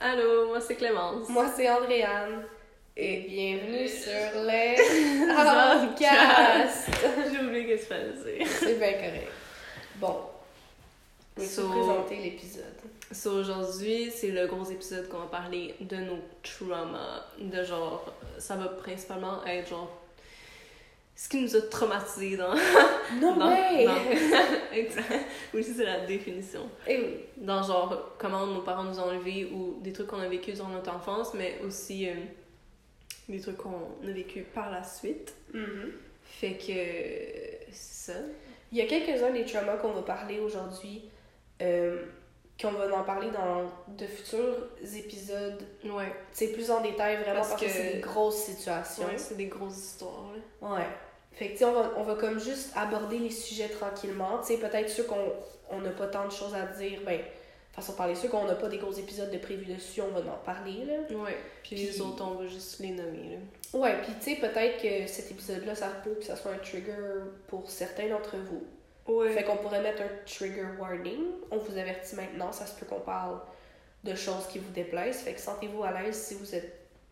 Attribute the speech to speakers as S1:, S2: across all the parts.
S1: Allô, moi c'est Clémence.
S2: Moi c'est Andréane. Et bienvenue sur les
S1: podcasts. J'ai oublié ce que tu fallait
S2: C'est bien correct. Bon. On
S1: So-
S2: présenter l'épisode?
S1: So, aujourd'hui, c'est le gros épisode qu'on va parler de nos traumas. De genre, ça va principalement être genre ce qui nous a traumatisés dans.
S2: Non
S1: dans,
S2: way!
S1: dans- Exact. Oui, c'est la définition.
S2: Eh oui.
S1: Dans genre comment nos parents nous ont élevés ou des trucs qu'on a vécu durant notre enfance, mais aussi euh, des trucs qu'on a vécu par la suite.
S2: Mhm.
S1: Fait que ça.
S2: Il y a quelques-uns des traumas qu'on va parler aujourd'hui, euh, qu'on va en parler dans de futurs épisodes,
S1: Ouais.
S2: c'est plus en détail vraiment
S1: Parce
S2: parce, que,
S1: que-
S2: c'est des grosses situations.
S1: Ouais, c'est des grosses histoires. Là.
S2: Ouais. Fait que, tu sais, on va, on va comme juste aborder les sujets tranquillement. Tu sais, peut-être ceux qu'on on n'a pas tant de choses à dire, ben, façon de parler, ceux qu'on n'a pas des gros épisodes de prévus dessus, on va en parler, là.
S1: Ouais. Puis, les
S2: Puis-
S1: autres, on va juste les nommer. Là.
S2: Ouais, puis tu sais, peut-être que cet épisode-là, ça peut que ça soit un trigger pour certains d'entre vous.
S1: Ouais.
S2: Fait qu'on pourrait mettre un trigger warning. On vous avertit maintenant, ça se peut qu'on parle de choses qui vous déplaisent. Fait que sentez-vous à l'aise si vous êtes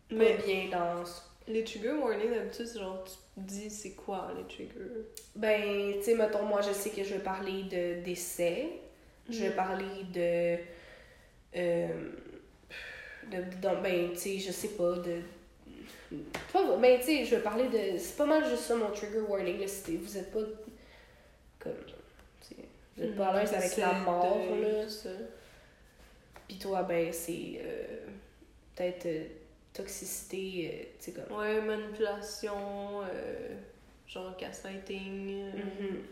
S2: pas
S1: Mais
S2: bien dans...
S1: les trigger warnings, d'habitude, c'est genre, tu dis c'est quoi les triggers?
S2: Ben, tu sais, mettons, moi, je sais que je vais parler de décès. Je vais
S1: Mhm.
S2: parler de. Euh, de, de- ben, tu sais, je sais pas, de. Pas, ben, tu sais, je vais parler de. C'est pas mal juste ça mon trigger warning. Là, si vous êtes pas. Comme. Vous êtes pas à l'aise avec la mort,
S1: deuil,
S2: là.
S1: ça.
S2: Pis toi, ben, c'est. euh, Peut-être. euh, toxicité, euh, tu sais, comme.
S1: Ouais, manipulation, euh, genre gaslighting.
S2: Mhm.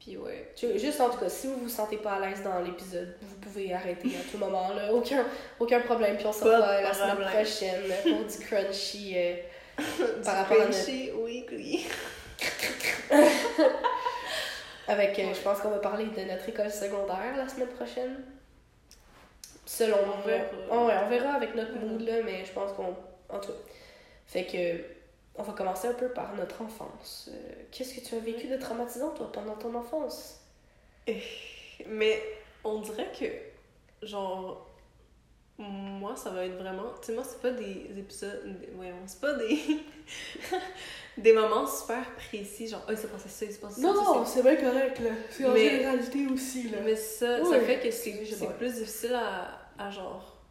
S1: Puis ouais.
S2: Tu- Juste en tout cas, si vous vous sentez pas à l'aise dans l'épisode, vous pouvez arrêter à tout moment, là. Aucun, aucun problème. Puis on se revoit
S1: de
S2: la semaine prochaine pour du crunchy. euh, par rapport à notre-
S1: Crunchy weekly.
S2: Avec, euh, je pense qu'on va parler de notre école secondaire la semaine prochaine. Selon
S1: On
S2: moi.
S1: verra.
S2: Oh, ouais, on verra avec notre mood, là, mais je pense qu'on. En tout cas. Fait que. On va commencer un peu par notre enfance. Euh, Qu'est-ce que tu as vécu de traumatisant, toi, pendant ton enfance?
S1: Mais on dirait que, genre, moi, ça va être vraiment. Tu sais, moi, c'est pas des épisodes. des- Voyons, c'est pas des. des moments super précis, genre, oh, il s'est passé ça, il s'est passé ça. tu sais,
S2: c'est bien correct, là. C'est
S1: en
S2: généralité aussi,
S1: c'est- Mais ça, ça fait que c'est plus difficile à, à genre.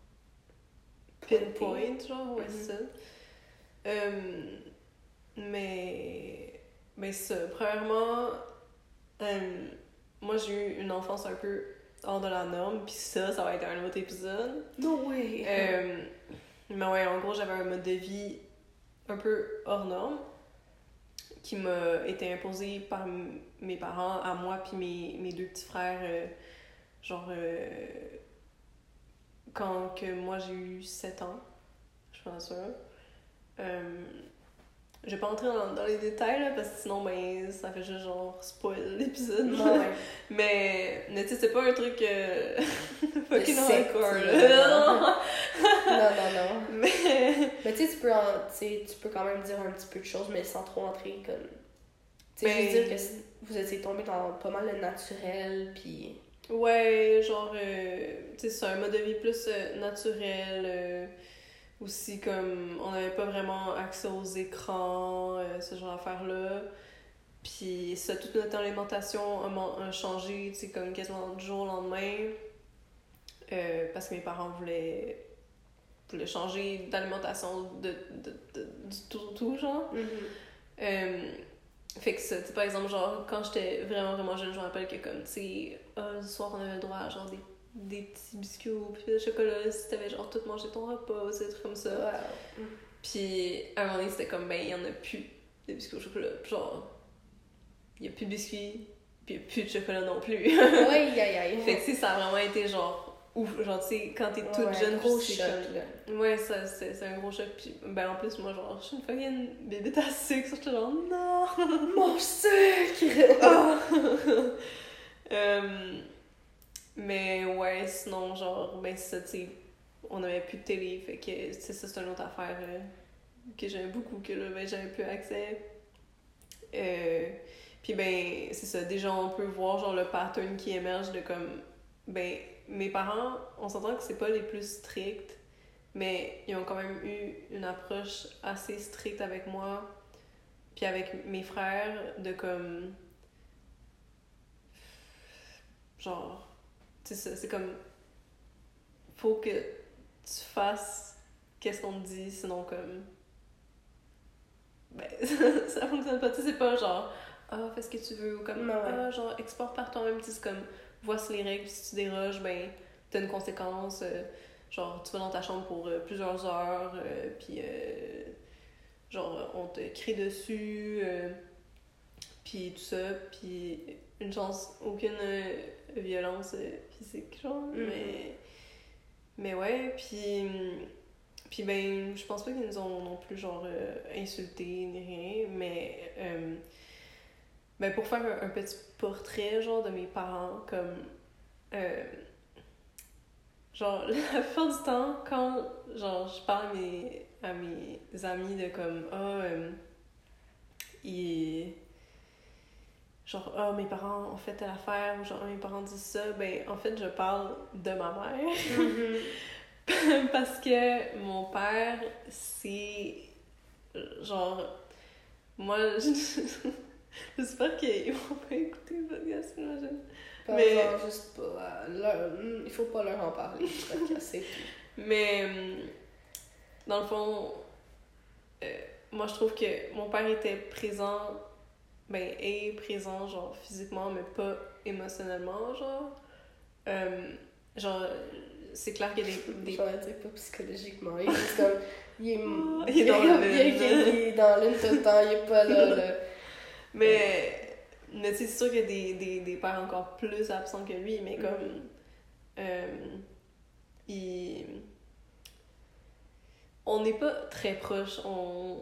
S1: pinpoint, genre, ouais, c'est ça. Euh, mais. Mais ça, premièrement, euh, moi j'ai eu une enfance un peu hors de la norme, puis ça, ça va être un autre épisode.
S2: No way!
S1: Euh, mais ouais, en gros, j'avais un mode de vie un peu hors norme qui m'a été imposé par mes parents, à moi puis mes, mes deux petits frères, euh, genre euh, quand que moi j'ai eu 7 ans, je pense ça. Euh, je vais pas entrer dans, dans les détails là, parce que sinon ben ça fait juste genre spoil l'épisode.
S2: Ouais.
S1: Mais, mais tu sais, c'est pas un truc euh, fucking hardcore
S2: là. non, non, non.
S1: mais.
S2: Mais tu sais, tu peux, en- tu peux quand même dire un petit peu de choses, mais sans trop entrer comme. Tu sais,
S1: Ben-
S2: juste dire que vous étiez tombé dans pas mal le naturel, puis.
S1: Ouais, genre, euh, tu sais, c'est un mode de vie plus euh, naturel. Euh, aussi, comme, on n'avait pas vraiment accès aux écrans, euh, ce genre d'affaires-là. Puis, ça, toute notre alimentation a, a changé, tu sais, comme quasiment du jour au lendemain. Euh, parce que mes parents voulaient, voulaient changer d'alimentation de, de, de- du tout tout, genre. Euh, fait que ça, tu sais, par exemple, genre, quand j'étais vraiment, vraiment jeune, je me rappelle que, comme, tu sais, le soir, on avait le droit à, genre, des, des petits biscuits ou de chocolat, si t'avais, genre, tout mangé ton repas, ou des trucs comme ça.
S2: Wow.
S1: Puis, à un moment donné, c'était comme, ben, il y en a plus, des biscuits au chocolat. Genre, il y a plus de biscuits, puis il a plus de chocolat non plus.
S2: Ouais, aïe, aïe.
S1: fait que, tu sais, ça a vraiment été, genre, ouf, genre, tu sais, quand t'es toute
S2: Ouais,
S1: jeune,
S2: gros choc,
S1: comme-
S2: là.
S1: Ouais, ça, c'est c'est un gros choc. Puis, ben, en plus, moi, genre, je suis une fucking bébé à sucre. J'étais genre, non!
S2: Mon sucre!
S1: Ah! Euh, mais ouais, sinon, genre, ben, ça, tu sais, on avait plus de télé. Fait que, ça, c'est une autre affaire euh, que j'aime beaucoup, que là, ben, j'avais plus accès. Euh, puis, ben, c'est ça, déjà, on peut voir, genre, le pattern qui émerge de comme, ben, mes parents, on s'entend que c'est pas les plus stricts, mais ils ont quand même eu une approche assez stricte avec moi, puis avec mes frères, de comme. Genre. Tu sais, c'est comme. Faut que tu fasses qu'est-ce qu'on te dit, sinon comme. Ben, ça fonctionne pas. Tu sais, c'est pas genre. Ah, fais ce que tu veux, ou comme. Ah, genre, exporte par toi-même. Tu sais, c'est comme. Voici les règles, si tu déroges, ben, t'as une conséquence. euh, genre, tu vas dans ta chambre pour euh, plusieurs heures, euh, puis. genre, on te crie dessus, puis tout ça, puis une chance, aucune euh, violence euh, physique, genre,
S2: Mhm.
S1: mais. Mais ouais, puis. Puis ben, je pense pas qu'ils nous ont non plus, genre, euh, insultés ni rien, mais. euh, ben, pour faire un, un petit portrait, genre, de mes parents, comme. euh, genre, la plupart du temps, quand, genre, je parle à mes, à mes amis de comme, ah, euh, ils. Genre, ah, mes parents ont fait telle affaire, ou genre, Ah, mes parents disent ça, ben, en fait, je parle de ma mère.
S2: Mhm.
S1: Parce que mon père, c'est. Genre. Moi, je- j'espère qu'ils vont pas écouter le podcast, j'imagine.
S2: Pas
S1: Mais-
S2: genre, juste pas. leur- hmm, il faut pas leur en parler, podcast.
S1: Mais. hum, Dans le fond. euh, moi, je trouve que mon père était présent. Ben, est présent, genre, physiquement, mais pas émotionnellement, genre. Euh, genre, c'est clair qu'il y a des. des
S2: J'aurais dire pas psychologiquement. Il est comme. Il est,
S1: Oh, il est dans la
S2: il est-
S1: lune.
S2: il est dans l'une tout le temps, il est pas là. là.
S1: Mais, mais c'est sûr qu'il y a des, des, des pères encore plus absents que lui, mais comme. euh, il. On n'est pas très proches. On.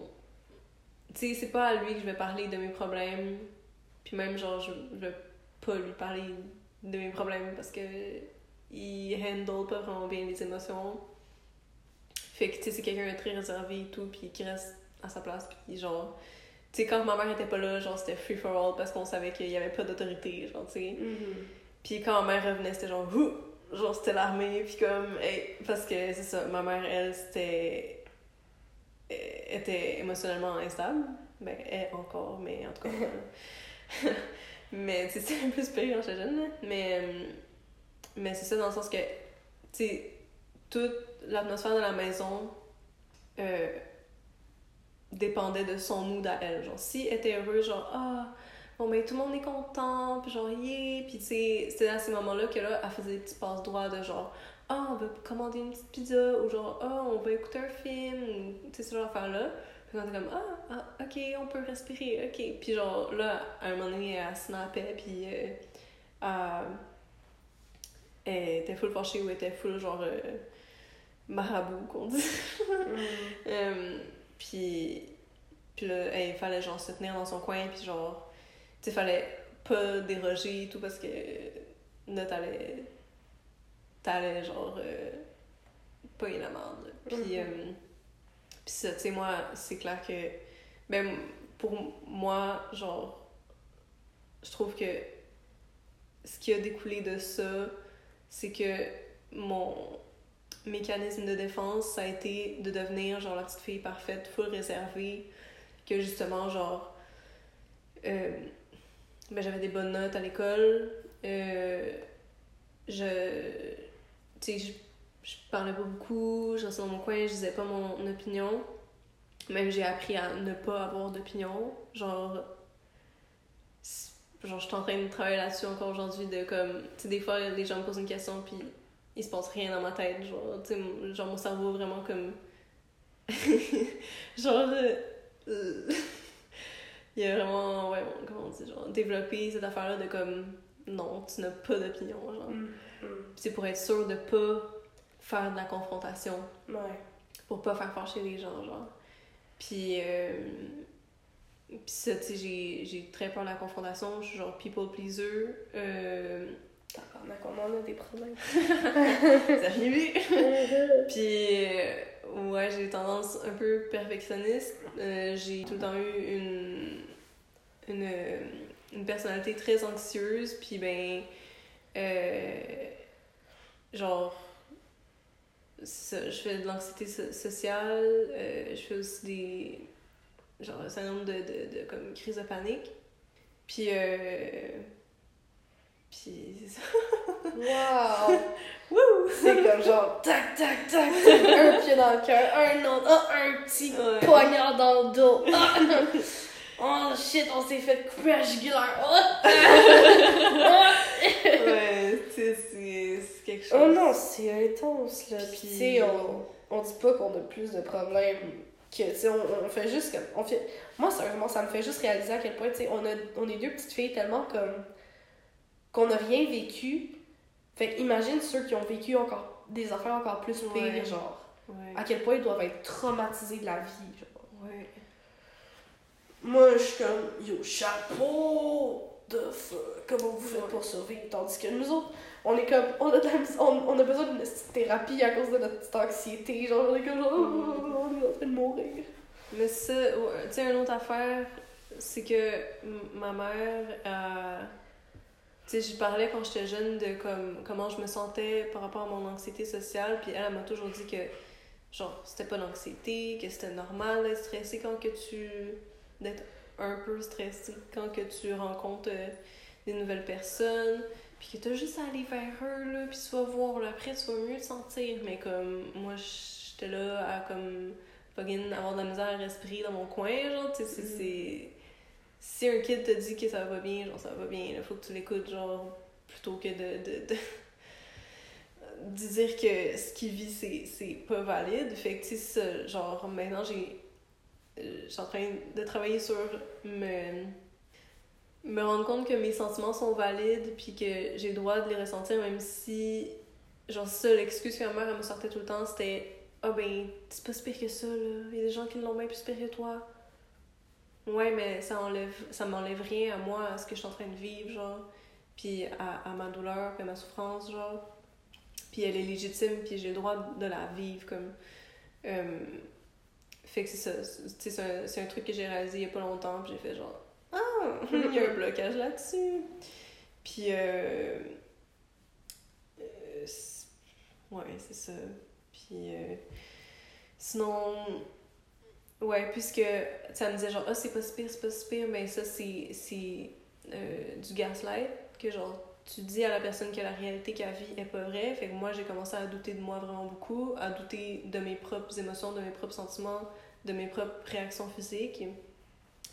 S1: Tu sais, c'est pas à lui que je vais parler de mes problèmes. Puis même, genre, je, je vais pas lui parler de mes problèmes parce que. Il handle pas vraiment bien les émotions. Fait que, tu sais, c'est quelqu'un de très réservé et tout, puis qui reste à sa place, puis genre. Tu sais, quand ma mère était pas là, genre, c'était free for all parce qu'on savait qu'il y avait pas d'autorité, genre, tu sais.
S2: Mhm.
S1: Puis quand ma mère revenait, c'était genre, Ouh! genre, c'était l'armée, puis comme, hey, parce que c'est ça, ma mère, elle, c'était. Elle était émotionnellement instable. Ben, elle encore, mais en tout cas. mais, c'était un peu supérieur quand j'étais jeune, là. Mais, euh, mais c'est ça dans le sens que, tu sais, toute l'atmosphère de la maison euh, dépendait de son mood à elle. Genre, si elle était heureuse, genre, ah, bon, ben, tout le monde est content, puis genre, yeah, puis tu sais, c'était à ces moments-là que là, elle faisait des petits passe-droits de genre, ah, on va commander une petite pizza, ou genre, ah, on va écouter un film, ou tu sais, ce genre d'affaires-là. Puis on était comme, ah, ah, ok, on peut respirer, ok. Puis genre, là, à un moment donné, elle snappait, puis euh, elle, elle était full fâchée, ou elle était full, genre, euh, marabout, qu'on dit.
S2: Mhm.
S1: Euh, puis, puis là, il fallait genre se tenir dans son coin, puis genre, tu sais, fallait pas déroger et tout parce que là, t'allais, t'allais genre, euh, pas la merde. Puis,
S2: Mhm.
S1: euh, puis ça, tu sais, moi, c'est clair que, ben, pour moi, genre, je trouve que ce qui a découlé de ça, c'est que mon mécanisme de défense, ça a été de devenir genre la petite fille parfaite, full réservée, que justement, genre, euh, ben, j'avais des bonnes notes à l'école, euh, je, tu sais, je, je parlais pas beaucoup, je restais dans mon coin, je disais pas mon opinion, même j'ai appris à ne pas avoir d'opinion, genre, genre, je suis en train de travailler là-dessus encore aujourd'hui, de comme, tu sais, des fois, les gens me posent une question, puis il se passe rien dans ma tête. Genre, tu sais, genre mon cerveau vraiment comme. genre. euh, il a vraiment, ouais, comment on dit, genre, développé cette affaire-là de comme. Non, tu n'as pas d'opinion, genre.
S2: Mhm.
S1: Puis c'est pour être sûr de pas faire de la confrontation,
S2: Ouais.
S1: pour pas faire fâcher les gens, genre. Puis. euh, Puis ça, tu sais, j'ai- très peur de la confrontation. Je suis genre people pleaser. Euh...
S2: Tabarnak, on a des problèmes.
S1: C'est arrivé! Puis, euh, ouais, j'ai tendance un peu perfectionniste. Euh, j'ai tout le temps eu une, une, une personnalité très anxieuse. Puis, ben, euh, genre, ça, je fais de l'anxiété so- sociale, euh, je fais aussi des. genre, un nombre de, de, de comme, crises de panique. Puis, euh. Puis, c'est ça.
S2: Wow!
S1: Wouh!
S2: C'est comme genre tac tac tac, un pied dans le cœur, un autre, ah, un petit
S1: Ouais.
S2: poignard dans le dos. Ah, oh shit, on s'est fait couper la jugulaire. Oh,
S1: sais, c'est quelque chose.
S2: Oh non, c'est intense là. Puis tu sais, on, on dit pas qu'on a plus de problèmes que tu sais, on, on fait juste comme. On fait, moi, sérieusement, ça me fait juste réaliser à quel point, tu sais, on, a, on est deux petites filles tellement comme. qu'on n'a rien vécu. Fait imagine ceux qui ont vécu encore des affaires encore plus pires,
S1: Ouais.
S2: genre.
S1: Ouais.
S2: À quel point ils doivent être traumatisés de la vie, genre.
S1: Ouais.
S2: Moi, je suis comme, yo, chapeau de fuck, comment vous faites pour survivre? Tandis que nous autres, on est comme, on a, on, on a besoin d'une thérapie à cause de notre petite anxiété. Genre, on est comme, genre, oh, on est en train de mourir.
S1: Mais ça, tu sais, une autre affaire, c'est que ma mère, euh, tu sais, je parlais quand j'étais jeune de comme, comment je me sentais par rapport à mon anxiété sociale, puis elle, elle m'a toujours dit que, genre, c'était pas l'anxiété, que c'était normal d'être stressé quand que tu. d'être un peu stressé quand que tu rencontres euh, des nouvelles personnes, puis que t'as juste à aller vers eux, là, puis tu vas voir, là, après, tu vas mieux te sentir. Mais comme, moi, j'étais là à comme fucking avoir de la misère à respirer dans mon coin, genre, tu sais, c'est-
S2: Mhm.
S1: c'est... Si un kid te dit que ça va pas bien, genre, ça va pas bien, il faut que tu l'écoutes, genre, plutôt que de... de, de... de dire que ce qu'il vit, c'est, c'est pas valide. Fait que, tu sais, genre, maintenant, j'ai... euh, Je suis en train de travailler sur me... me rendre compte que mes sentiments sont valides, puis que j'ai le droit de les ressentir, même si... Genre, ça, l'excuse que ma mère, me sortait tout le temps, c'était ah ben, c'est pas si pire que ça, là. Il y a des gens qui l'ont bien plus pire que toi. Ouais, mais ça enlève ça m'enlève rien à moi, à ce que je suis en train de vivre, genre. Puis à, à ma douleur, puis à ma souffrance, genre. Puis elle est légitime, puis j'ai le droit de la vivre, comme... Euh, fait que c'est ça. c'est- un, un truc que j'ai réalisé il y a pas longtemps, puis j'ai fait genre... Ah! Il y a un blocage là-dessus. Puis... Euh, euh, ouais, c'est ça. Puis euh, sinon, ouais, puisque ça me disait genre, ah, c'est pas si pire, c'est pas si pire, mais ça, c'est c'est, euh, du gaslight, que genre, tu dis à la personne que la réalité qu'elle vit est pas vraie. Fait que moi, j'ai commencé à douter de moi vraiment beaucoup, à douter de mes propres émotions, de mes propres sentiments, de mes propres réactions physiques,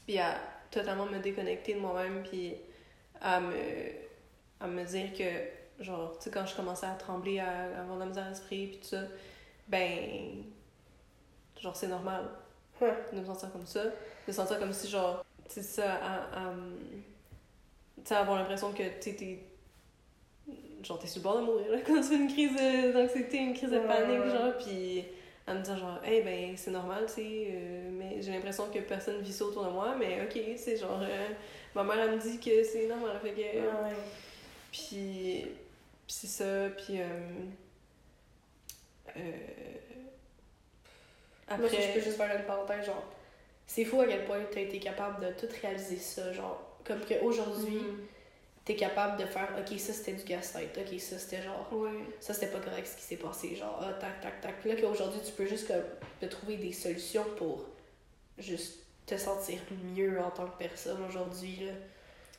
S1: puis à totalement me déconnecter de moi-même, puis à me, à me dire que genre, tu sais, quand je commençais à trembler, à avoir de la misère à respirer, puis tout ça, ben, genre, c'est normal
S2: Ouais.
S1: de me sentir comme ça. De me sentir comme si, genre, tu sais, ça, à, à, tu sais, avoir l'impression que, tu sais, t'es, genre, t'es sur le bord de mourir, là, quand tu fais une crise d'anxiété, une crise de panique, genre, puis à me dire, genre, hey, ben, c'est normal, tu sais, euh, mais j'ai l'impression que personne vit ça autour de moi, mais ok, c'est genre, euh, ma mère, elle me dit que c'est normal, fait que.
S2: Ouais.
S1: Puis, puis c'est ça, puis... Euh, euh,
S2: Moi, si je peux
S1: après...
S2: juste faire une parenthèse, genre, c'est fou à quel point t'as été capable de tout réaliser ça, genre, comme qu'aujourd'hui,
S1: Mhm.
S2: T'es capable de faire, ok, ça c'était du gaslight, ok, ça c'était genre, ça c'était pas correct ce qui s'est passé, genre, ah, tac, tac, tac. Puis là, qu'aujourd'hui, tu peux juste comme, te trouver des solutions pour juste te sentir mieux en tant que personne aujourd'hui, là.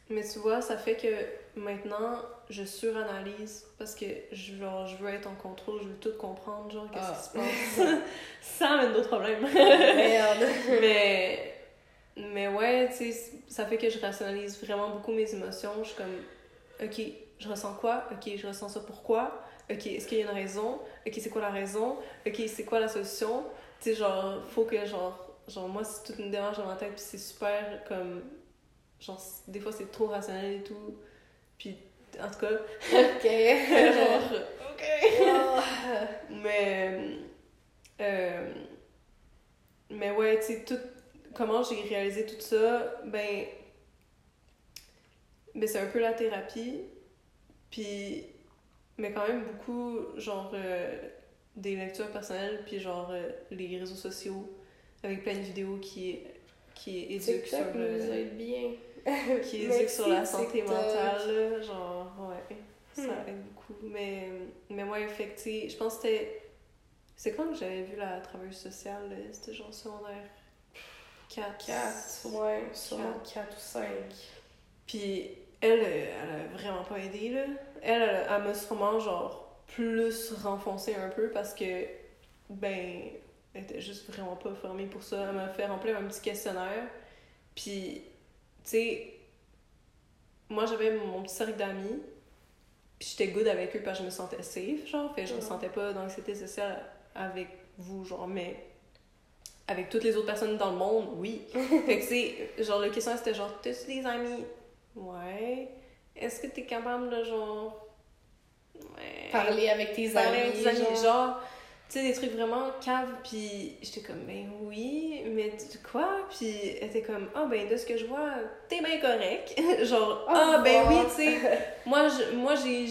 S1: Mais tu vois, ça fait que maintenant, je suranalyse parce que je, genre, je veux être en contrôle, je veux tout comprendre, genre, qu'est-ce
S2: Ah.
S1: qui se passe. ça amène d'autres problèmes.
S2: Merde!
S1: mais, mais ouais, tu sais, ça fait que je rationalise vraiment beaucoup mes émotions. Je suis comme, ok, je ressens quoi? Ok, je ressens ça pourquoi? Ok, est-ce qu'il y a une raison? Ok, c'est quoi la raison? Ok, c'est quoi la solution? Tu sais, genre, faut que, genre, genre, moi, c'est toute une démarche dans ma tête, puis c'est super, comme, genre, des fois, c'est trop rationnel et tout. Puis, en tout cas,
S2: ok!
S1: genre, ok! Mais. euh, mais ouais, tu sais, tout. Comment j'ai réalisé tout ça, ben. Ben, c'est un peu la thérapie. Puis. Mais quand même beaucoup, genre. euh, des lectures personnelles, puis genre. euh, les réseaux sociaux, avec plein de vidéos qui. qui éduquent sur.
S2: Aide bien.
S1: qui éduquent sur la santé
S2: TikTok.
S1: mentale, genre, ouais. Ça
S2: Hmm.
S1: aide beaucoup. Mais, mais tu sais, je pense que c'était. C'est quand que j'avais vu la travailleuse sociale, là? C'était genre secondaire? 4.
S2: 4, ouais, sûrement 4 ou 5.
S1: Puis elle, elle a vraiment pas aidé, là. Elle, elle, elle m'a sûrement, genre, plus renfoncé un peu parce que, ben, elle était juste vraiment pas formée pour ça. Elle m'a fait remplir un petit questionnaire. Puis, tu sais, moi, j'avais mon petit cercle d'amis. Puis j'étais good avec eux parce que je me sentais safe, genre. Fait je
S2: Mhm.
S1: ressentais pas d'anxiété sociale avec vous, genre, mais avec toutes les autres personnes dans le monde, oui. fait que c'est, genre, le questionnaire c'était genre, t'as-tu des amis? Ouais. Est-ce que t'es capable de, genre. Ouais.
S2: Parler avec tes
S1: Parler
S2: amis.
S1: avec tes amis,
S2: genre?
S1: genre, tu sais, des trucs vraiment caves, puis j'étais comme, ben oui, mais quoi? Puis elle était comme, ah, ben de ce que je vois, t'es bien correct. genre,
S2: Oh,
S1: ah, ben
S2: wow.
S1: oui, tu sais, moi, je, moi j'ai,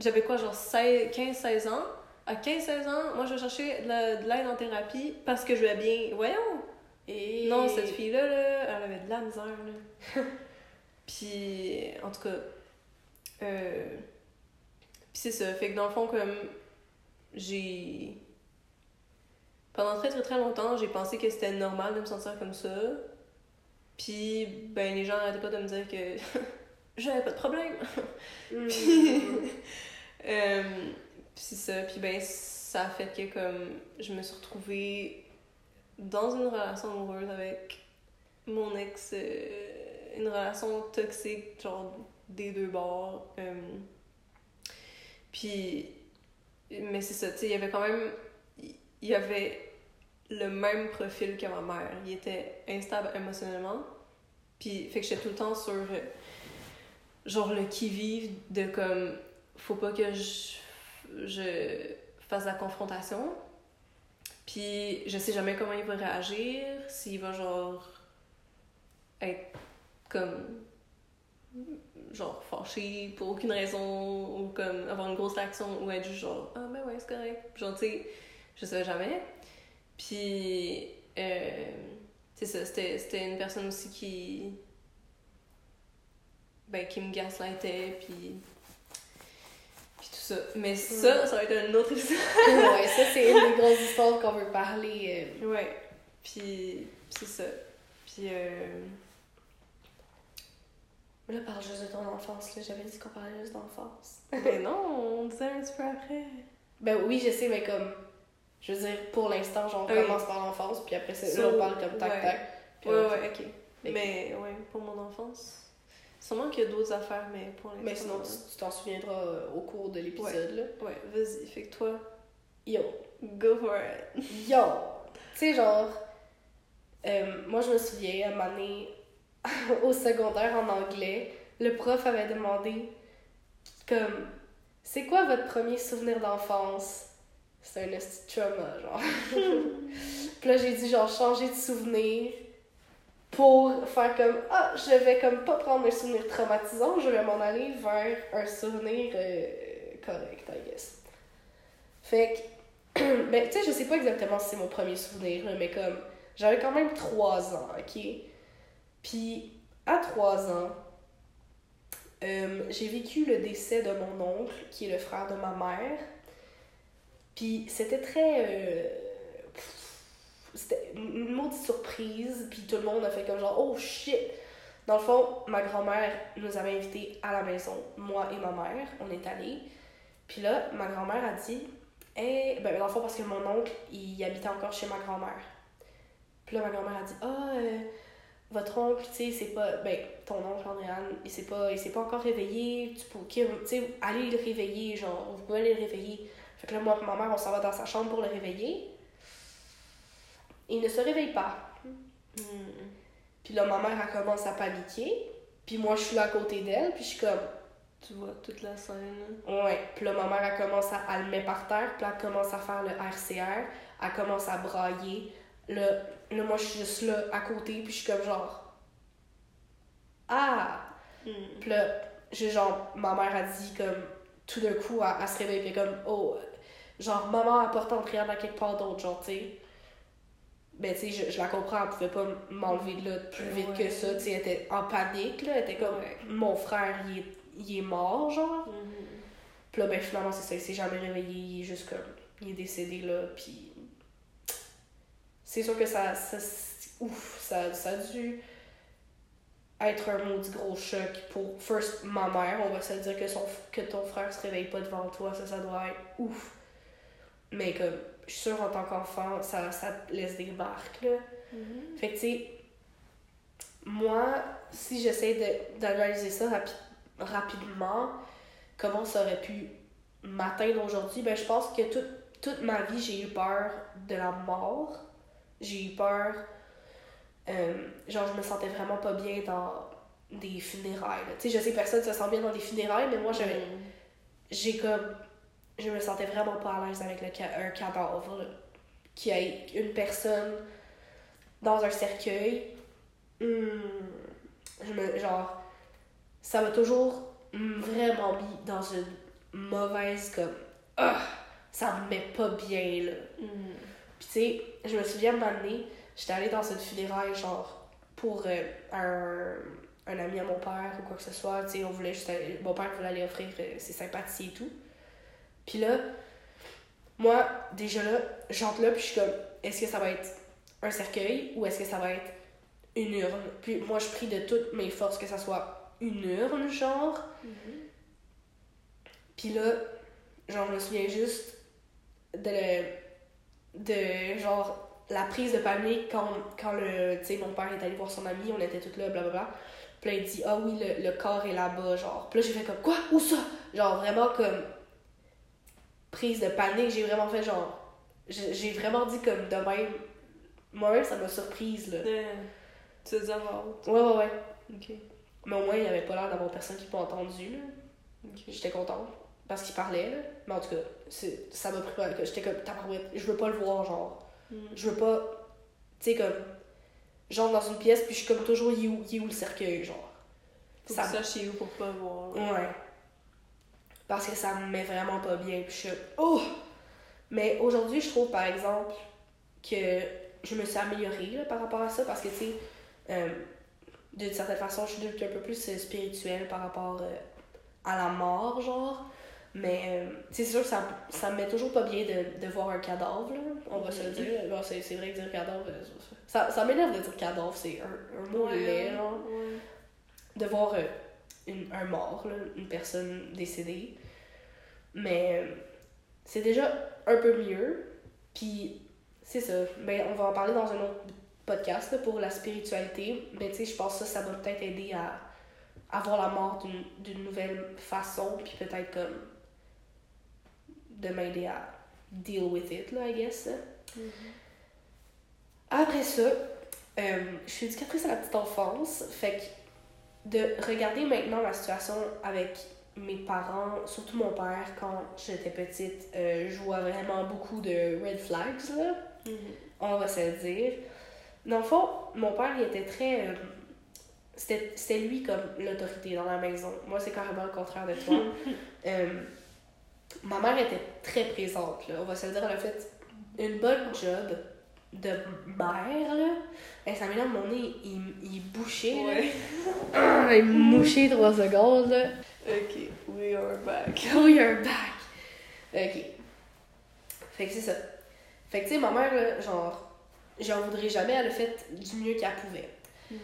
S1: j'avais quoi, genre 15-16 ans? À 15-16 ans, moi, je cherchais de la- de l'aide en thérapie parce que je vais bien. Voyons!
S2: Et...
S1: Non, cette fille-là, là, elle avait de la misère, là. Puis, en tout cas, euh, puis c'est ça. Fait que dans le fond, comme, j'ai... Pendant très très très longtemps, j'ai pensé que c'était normal de me sentir comme ça. Puis, ben, les gens n'arrêtaient pas de me dire que j'avais pas de problème.
S2: Mm.
S1: Puis, euh, c'est ça. Puis ben, ça a fait que comme je me suis retrouvée dans une relation amoureuse avec mon ex, euh, une relation toxique, genre des deux bords. euh, puis, mais c'est ça, tu sais, il y avait quand même, il y avait le même profil que ma mère. Il était instable émotionnellement. Puis, fait que j'étais tout le temps sur, euh, genre, le qui-vive de comme, faut pas que je, je fasse la confrontation. Puis, je sais jamais comment il va réagir, s'il va, genre, être comme, genre, fâché pour aucune raison, ou comme avoir une grosse réaction, ou être juste genre, ah, ben ouais, c'est correct. Genre, tu sais, je savais jamais. Puis, euh, c'est ça, c'était c'était une personne aussi qui. Ben, qui me gaslightait, puis. Puis tout ça. Mais ça, ça va être un autre épisode.
S2: ouais, ça, c'est une des grosses histoires qu'on veut parler. euh,
S1: Ouais. Puis, c'est ça. Puis, euh.
S2: Là, parle juste de ton enfance, là. J'avais dit qu'on parlait juste d'enfance.
S1: Mais non, on disait un petit peu après.
S2: Ben oui, je sais, mais comme. Je veux dire, pour l'instant, genre, on
S1: Oui.
S2: commence par l'enfance, puis après,
S1: So,
S2: là, on parle comme tac
S1: ouais.
S2: tac.
S1: Ouais, ouais, ok.
S2: Mais-
S1: Mais, ouais, pour mon enfance. Sûrement qu'il y a d'autres affaires, mais pour l'instant.
S2: Mais sinon, tu tu t'en souviendras euh, au cours de l'épisode, là.
S1: Ouais, vas-y. Fait que toi,
S2: Yo.
S1: go for it.
S2: Yo! Tu sais, genre, euh, moi, je me souviens, à un donné, au secondaire en anglais, le prof avait demandé, comme, c'est quoi votre premier souvenir d'enfance? C'est un esti trauma, genre. Puis là, j'ai dit, genre, changer de souvenir pour faire comme, ah, je vais comme pas prendre un souvenir traumatisant, je vais m'en aller vers un souvenir euh, correct, I guess. Fait que, ben, tu sais, je sais pas exactement si c'est mon premier souvenir, mais comme, j'avais quand même 3 ans, ok? Puis, à 3 ans, euh, j'ai vécu le décès de mon oncle, qui est le frère de ma mère. Puis, c'était très. euh, c'était une maudite surprise, puis tout le monde a fait comme genre, oh shit! Dans le fond, ma grand-mère nous avait invités à la maison, moi et ma mère, on est allés. Puis là, ma grand-mère a dit, eh, ben, dans le fond, parce que mon oncle, il habitait encore chez ma grand-mère. Puis là, ma grand-mère a dit Ah, euh, votre oncle, tu sais, c'est pas. Ben, ton oncle, Andréane, il s'est pas, s'est pas encore réveillé. Tu peux, tu sais, allez le réveiller, genre, vous pouvez aller le réveiller. Fait que là, moi et ma mère, on s'en va dans sa chambre pour le réveiller. Il ne se réveille pas.
S1: Hmm.
S2: Puis là, ma mère, elle commence à paniquer. Puis moi, je suis là à côté d'elle, puis je suis comme
S1: Tu vois toute la scène.
S2: Ouais, puis là, ma mère, elle commence à, elle le met par terre, puis là, elle commence à faire le RCR, elle commence à brailler. Là, là, moi, je suis juste là, à côté, puis je suis comme genre... Ah!
S1: Hmm.
S2: Puis là, j'ai genre, ma mère a dit comme, tout d'un coup, elle, elle se réveille, puis comme, oh, genre, maman a porté en prière dans quelque part d'autre, genre, tu sais. Ben, tu sais, je, je la comprends, elle pouvait pas m'enlever de là plus vite
S1: Ouais.
S2: que ça, tu sais, elle était en panique, là, elle était comme,
S1: Ouais.
S2: mon frère, il est, il est mort, genre.
S1: Mhm.
S2: Puis là, ben finalement, c'est ça, il s'est jamais réveillé, il est juste comme. Il est décédé là, puis. C'est sûr que ça. ça ouf, ça, ça a dû être un maudit gros choc pour. First, ma mère, on va se dire que, son, que ton frère se réveille pas devant toi, ça, ça doit être ouf. Mais comme, je suis sûre, en tant qu'enfant, ça, ça laisse des marques, là.
S1: Mhm.
S2: Fait que, tu sais, moi, si j'essaie de- d'analyser ça rapi- rapidement, comment ça aurait pu m'atteindre aujourd'hui, ben je pense que toute, toute ma vie, j'ai eu peur de la mort. J'ai eu peur. euh, genre, je me sentais vraiment pas bien dans des funérailles. Tu sais, je sais que personne se sent bien dans des funérailles, mais moi, j'avais
S1: Mhm.
S2: j'ai comme je me sentais vraiment pas à l'aise avec le ca- un cadavre y ait une personne dans un cercueil hum, je me genre ça m'a toujours hum, vraiment mis dans une mauvaise comme ah ça me met pas bien là
S1: Mhm.
S2: puis tu sais, je me souviens de m'amener, j'étais allée dans une funéraille, genre, pour euh, un, un ami à mon père ou quoi que ce soit. Tu sais, on voulait juste aller- mon père voulait aller offrir euh, ses sympathies et tout. Puis là, moi, déjà là, j'entre là, puis je suis comme, est-ce que ça va être un cercueil ou est-ce que ça va être une urne? Puis moi, je prie de toutes mes forces que ça soit une urne, genre.
S1: Mhm.
S2: Puis là, genre, je me souviens juste de, le- de genre, la prise de panique quand, quand le, tu sais, mon père est allé voir son ami, on était toutes là, blablabla. Puis là, il dit, ah oui, le, le corps est là-bas, genre. Puis là, j'ai fait comme, quoi? Où ça? Genre, vraiment comme, prise de panique, j'ai vraiment fait genre, j'ai vraiment dit comme de même. Moi-même, ça m'a surprise, là.
S1: Tu dis haute.
S2: Ouais, ouais, ouais.
S1: Ok.
S2: Mais au moins, il n'y avait pas l'air d'avoir personne qui m'a entendu, là.
S1: Ok.
S2: J'étais contente. Parce qu'il parlait, là. Mais en tout cas, ça m'a pris que J'étais comme, tabarouette, je veux pas le voir, genre.
S1: Mhm.
S2: Je veux pas. Tu sais, comme. J'entre dans une pièce, puis je suis comme toujours, il est où, il est où le cercueil, genre.
S1: Faut
S2: Ça-
S1: que ça chez vous pour pas voir.
S2: Ouais. Parce que ça me met vraiment pas bien. Puis je suis. Oh! Mais aujourd'hui, je trouve par exemple que je me suis améliorée là, par rapport à ça. Parce que, tu sais, euh, d'une certaine façon, je suis devenue un peu plus euh, spirituelle par rapport euh, à la mort, genre. Mais, tu sais, c'est sûr que ça, ça me met toujours pas bien de, de voir un cadavre, là. On va se le dire. Bon, c'est, vrai que dire cadavre, ça, ça m'énerve de dire cadavre. C'est un, un mot
S1: Ouais,
S2: laid,
S1: ouais.
S2: de voir euh, une, un mort, là, une personne décédée. Mais euh, c'est déjà un peu mieux. Puis c'est ça. Ben, on va en parler dans un autre podcast là, pour la spiritualité. Mais tu sais, je pense que ça, ça va peut-être aider à, à voir la mort d'une- nouvelle façon. Puis peut-être comme de m'aider à deal with it, là, I guess.
S1: Mhm.
S2: Après ça, euh, je suis éducatrice à la petite enfance, fait que de regarder maintenant la situation avec mes parents, surtout mon père, quand j'étais petite, euh, je vois vraiment beaucoup de red flags, là,
S1: Mhm.
S2: on va se le dire. Dans le fond, mon père, il était très... euh, c'était c'était lui comme l'autorité dans la maison. Moi, c'est carrément le contraire de toi. Euh, ma mère était très présente, là. On va se le dire, elle a fait une bonne job de mère, là. Et ça m'énerve, mon nez, il, il là.
S1: Ouais.
S2: Il mouché trois secondes, là.
S1: Ok, we are back.
S2: Oh, you're back! Ok. Fait que c'est ça. Fait que, tu sais, ma mère, là, genre, j'en voudrais jamais, elle a fait du mieux qu'elle pouvait.
S1: Mhm.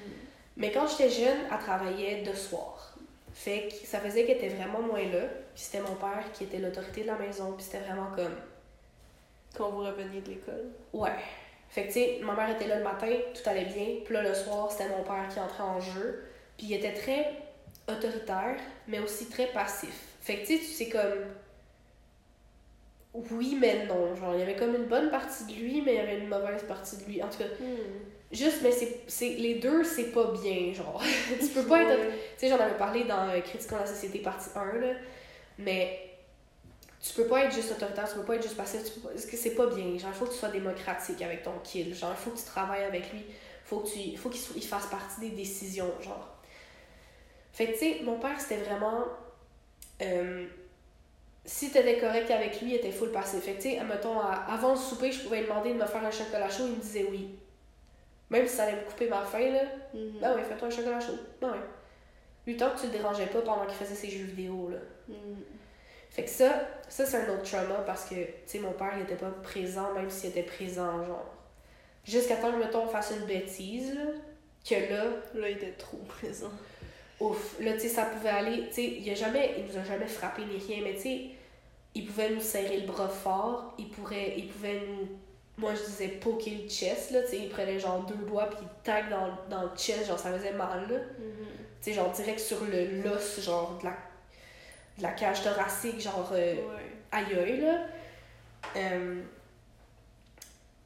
S2: Mais quand j'étais jeune, elle travaillait de soir. Fait que ça faisait qu'elle était vraiment moins là. Puis c'était mon père qui était l'autorité de la maison. Puis c'était vraiment comme.
S1: Quand vous reveniez de l'école.
S2: Ouais. Fait que tu sais, ma mère était là le matin, tout allait bien. Puis là, le soir, c'était mon père qui entrait en jeu. Puis il était très autoritaire, mais aussi très passif. Fait que tu sais, c'est comme. Oui, mais non. Genre, il y avait comme une bonne partie de lui, mais il y avait une mauvaise partie de lui. En tout cas, juste, mais c'est, les deux, c'est pas bien, genre. tu peux pas être tu sais, j'en avais parlé dans euh, Critiquant la société partie 1, là, mais tu peux pas être juste autoritaire, tu peux pas être juste passif, tu peux pas- parce que c'est pas bien. Genre, il faut que tu sois démocratique avec ton kid. Genre, il faut que tu travailles avec lui. Faut que tu, faut qu'il fasse partie des décisions, genre. Fait que, tu sais, mon père, c'était vraiment... euh, si t'étais correct avec lui, il était full passif. Fait que, tu sais, mettons, avant le souper, je pouvais lui demander de me faire un chocolat chaud, il me disait oui. Même si ça allait me couper ma faim, là,
S1: Mhm.
S2: ben oui, fais-toi un chocolat chaud. Ben oui. Lui, tant que tu le dérangeais pas pendant qu'il faisait ses jeux vidéo, là.
S1: Mm.
S2: Fait que ça, ça c'est un autre trauma parce que, tu sais, mon père, il était pas présent, même s'il était présent, genre. Jusqu'à temps que, mettons, on fasse une bêtise, là, que là,
S1: Là, il était trop présent.
S2: ouf, là, tu sais, ça pouvait aller, tu sais, il a jamais, il nous a jamais frappé ni rien, mais tu sais, il pouvait nous serrer le bras fort, il pourrait, il pouvait nous, moi je disais poker le chest, là, tu sais, il prenait genre deux doigts puis il tag dans, dans le chest, genre ça faisait mal, là.
S1: Mhm.
S2: Tu sais, genre direct sur le l'os, genre de la, de la cage thoracique, genre euh,
S1: Ouais.
S2: là. Euh,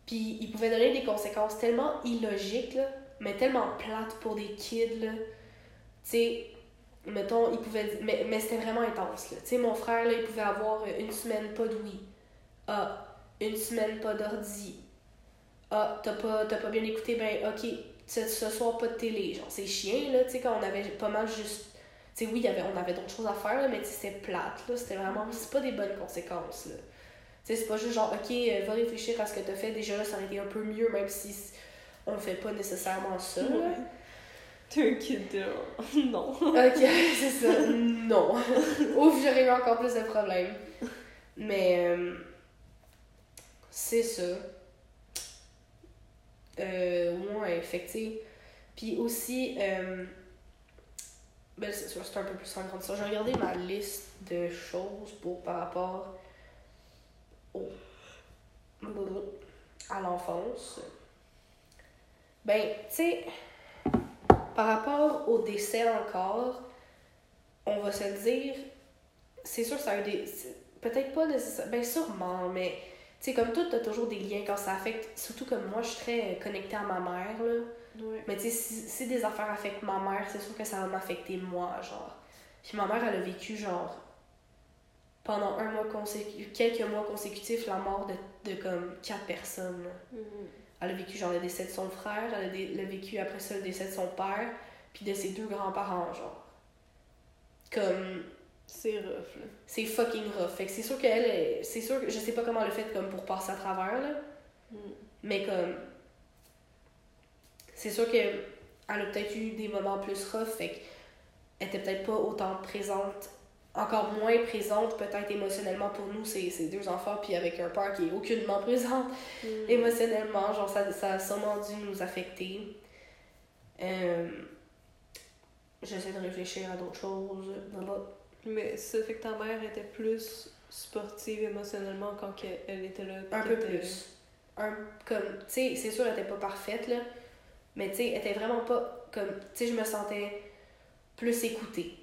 S2: Puis il pouvait donner des conséquences tellement illogiques, là, mais tellement plates pour des kids, là. Tu sais, mettons, il pouvait. Mais, mais c'était vraiment intense, là. Tu sais, mon frère, là, il pouvait avoir une semaine pas de. Ah, une semaine pas d'ordi. Ah, t'as pas, t'as pas bien écouté, ben, ok, ce, ce soir pas de télé. Genre, c'est chiant, là, tu sais, quand on avait pas mal juste. Sais, oui, y avait, on avait d'autres choses à faire, là, mais c'était plate, là. C'était vraiment. C'est pas des bonnes conséquences, là. Tu sais, c'est pas juste genre, ok, euh, va réfléchir à ce que t'as fait. Déjà, là, ça aurait été un peu mieux, même si on fait pas nécessairement ça.
S1: Ouais. T'es un kid de... non.
S2: Ok, c'est ça. Non. Ouf, j'aurais eu encore plus de problèmes. Mais, euh, c'est ça. Euh, ouais, fait Puis aussi, euh, ben, c'est sûr, c'est un peu plus en grande ça. J'ai regardé ma liste de choses pour, par rapport au, à l'enfance. Ben, tu sais, par rapport au décès encore, on va se dire, c'est sûr ça a eu des. Peut-être pas nécessairement. Ben, sûrement, mais. Tu sais, comme tout, t'as toujours des liens quand ça affecte. Surtout comme moi, je suis très connectée à ma mère, là.
S1: Ouais.
S2: Mais tu sais, si, si des affaires affectent ma mère, c'est sûr que ça va m'affecter moi, genre. Puis ma mère, elle a vécu, genre, pendant un mois consécutif, quelques mois consécutifs, la mort de, de comme quatre personnes.
S1: Mhm.
S2: Elle a vécu, genre, le décès de son frère, elle a, dé- elle a vécu après ça le décès de son père, puis de ses deux grands-parents, genre. Comme,
S1: C'est rough, là.
S2: c'est fucking rough. Fait que c'est sûr qu'elle, est- c'est sûr que je sais pas comment elle a fait comme pour passer à travers, là.
S1: Mhm.
S2: Mais comme. C'est sûr qu'elle a peut-être eu des moments plus rough, fait qu'elle était peut-être pas autant présente, encore moins présente peut-être émotionnellement pour nous, ces, ces deux enfants, puis avec un père qui est aucunement présent
S1: Mhm.
S2: émotionnellement, genre ça, ça a sûrement dû nous affecter. Euh, J'essaie de réfléchir à d'autres choses.
S1: Mais ça fait que ta mère était plus sportive émotionnellement quand elle était là.
S2: Un peu plus. Un, comme, tu sais, c'est sûr, elle était pas parfaite, là. Mais, tu sais, elle était vraiment pas comme. Tu sais, je me sentais plus écoutée.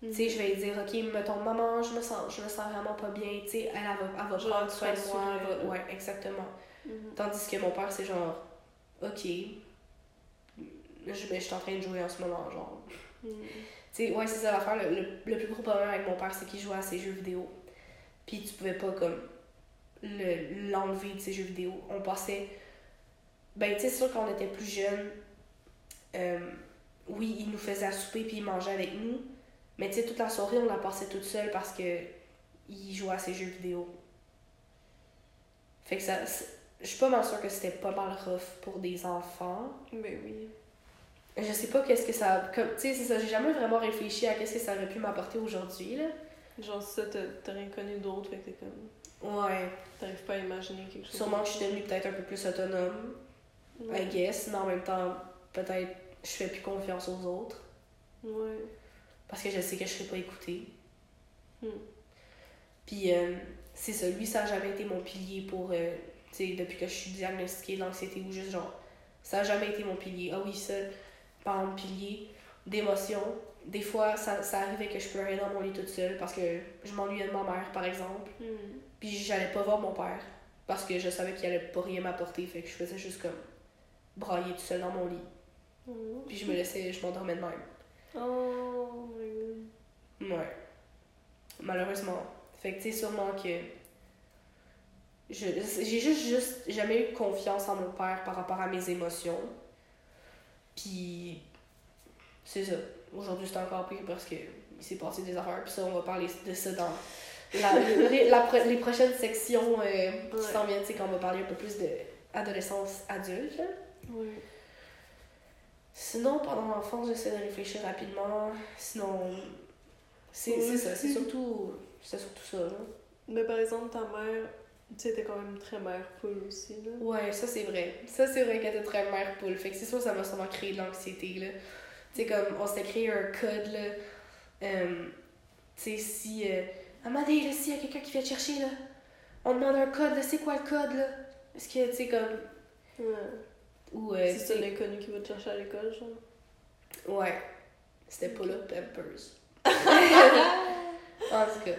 S2: Tu sais, je vais lui dire, OK, mettons, maman, je me sens, je me sens vraiment pas bien. Tu sais, elle, elle va, elle va
S1: Genre,
S2: prendre soin de moi. va- Ouais, exactement.
S1: Mhm.
S2: Tandis que mon père, c'est genre, OK, je, ben, je suis en train de jouer en ce moment, genre.
S1: Mhm.
S2: Tu sais, ouais, c'est ça l'affaire. Le, le, le plus gros problème avec mon père, c'est qu'il jouait à ses jeux vidéo. Puis tu pouvais pas, comme, le- l'enlever de ses jeux vidéo. On passait. Ben, tu sais, sûr qu'on était plus jeunes. euh, oui, il nous faisait à souper puis il mangeait avec nous. Mais tu sais, toute la soirée, on la passait toute seule parce que il jouait à ses jeux vidéo. Fait que ça. Je suis pas mal sûre que c'était pas mal rough pour des enfants.
S1: Ben oui.
S2: Je sais pas qu'est-ce que ça. Comme, tu sais, c'est ça, j'ai jamais vraiment réfléchi à qu'est-ce que ça aurait pu m'apporter aujourd'hui, là.
S1: Genre, ça, t'as rien connu d'autre, fait que t'es comme.
S2: Ouais.
S1: T'arrives pas à imaginer quelque chose.
S2: Sûrement que je suis devenue peut-être un peu plus autonome,
S1: Ouais.
S2: I guess, mais en même temps, peut-être je fais plus confiance aux autres
S1: Ouais.
S2: parce que je sais que je serai pas écoutée.
S1: Hmm.
S2: Puis, euh, c'est ça, lui, ça a jamais été mon pilier pour. euh, tu sais, depuis que je suis diagnostiquée d'anxiété ou juste genre. Ça a jamais été mon pilier. Ah oui, ça, par exemple, pilier d'émotion. Des fois, ça, ça arrivait que je pleurais dans mon lit toute seule parce que je m'ennuyais de ma mère, par exemple.
S1: Mhm.
S2: Puis j'allais pas voir mon père parce que je savais qu'il allait pas rien m'apporter. Fait que je faisais juste comme brailler tout seul dans mon lit.
S1: Mhm.
S2: Puis je me laissais, je m'endormais de même.
S1: Oh my god.
S2: Ouais. Malheureusement. Fait que tu sais, sûrement que. J'ai juste, juste jamais eu confiance en mon père par rapport à mes émotions. Puis. C'est ça. Aujourd'hui, c'est encore pire parce que il s'est passé des affaires. Puis ça, on va parler de ça dans la, les, la pro- les prochaines sections euh, qui
S1: Ouais.
S2: s'en viennent. Tu sais, quand on va parler un peu plus de adolescence adulte.
S1: Ouais.
S2: Sinon, pendant l'enfance, j'essaie de réfléchir rapidement. Sinon, c'est c'est ça, c'est surtout, ça. Là.
S1: Mais par exemple, ta mère, tu sais, était quand même très mère poule aussi, là.
S2: Ouais, ça c'est vrai. Ça c'est vrai qu'elle était très mère poule. Fait que c'est sûr ça m'a sûrement créé de l'anxiété, là. Tu sais, comme on s'était créé un code, là. Euh, tu sais, si. Euh, Amadé, là, s'il y a quelqu'un qui vient te chercher, là, on demande un code, là, c'est quoi le code, là? Est-ce que, tu sais, comme.
S1: Ouais.
S2: Ou. euh,
S1: c'est l'inconnu qui va te chercher à l'école, genre.
S2: Ouais. C'était pas là, Pampers. en tout cas.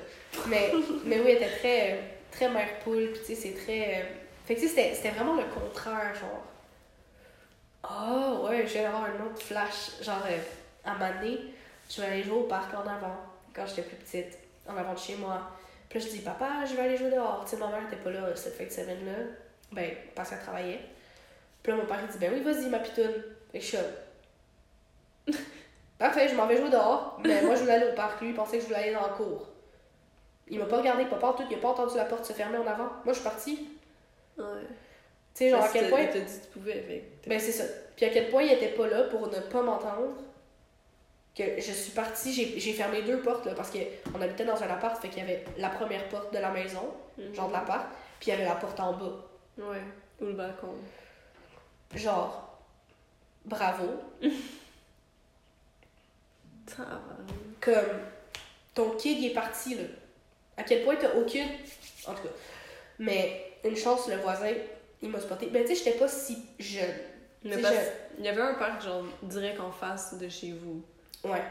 S2: Mais, mais oui, elle était très, très mère poule, puis tu sais, c'est très. euh, Fait que tu sais, c'était- vraiment le contraire, genre. Ah, ouais, je viens d'avoir un autre flash. Genre, euh, à moment donné, je vais aller jouer au parc en avant, quand j'étais plus petite, en avant de chez moi. Puis là, je dis, papa, je vais aller jouer dehors. Tu sais, ma mère était pas là cette fin de semaine-là. Ben, parce qu'elle travaillait. Puis là, mon père, il dit, ben oui, vas-y, ma pitoune. Fait que je suis. Parfait, je m'en vais jouer dehors. Mais moi, je voulais aller au parc. Lui, il pensait que je voulais aller dans la cour. Il m'a pas regardé, pas tout. Il a pas entendu la porte se fermer en avant. Moi, je suis partie.
S1: Ouais.
S2: Tu sais, genre, à quel
S1: que
S2: point.
S1: Il t'a dit que tu pouvais,
S2: Ben, c'est ça. Puis à quel point il était pas là pour ne pas m'entendre. Que je suis partie, j'ai fermé deux portes, là, parce qu'on habitait dans un appart, fait qu'il y avait la première porte de la maison,
S1: Mhm.
S2: genre de l'appart, puis il y avait la porte en bas.
S1: Ouais. Ou le balcon.
S2: Genre, bravo. Comme, ton kid, il est parti, là. À quel point t'as aucune. En tout cas. Mais, une chance, le voisin, il m'a spoté. Ben, tu sais, j'étais pas si jeune.
S1: Mais il y avait un parc, genre, direct en face de chez vous.
S2: Ouais.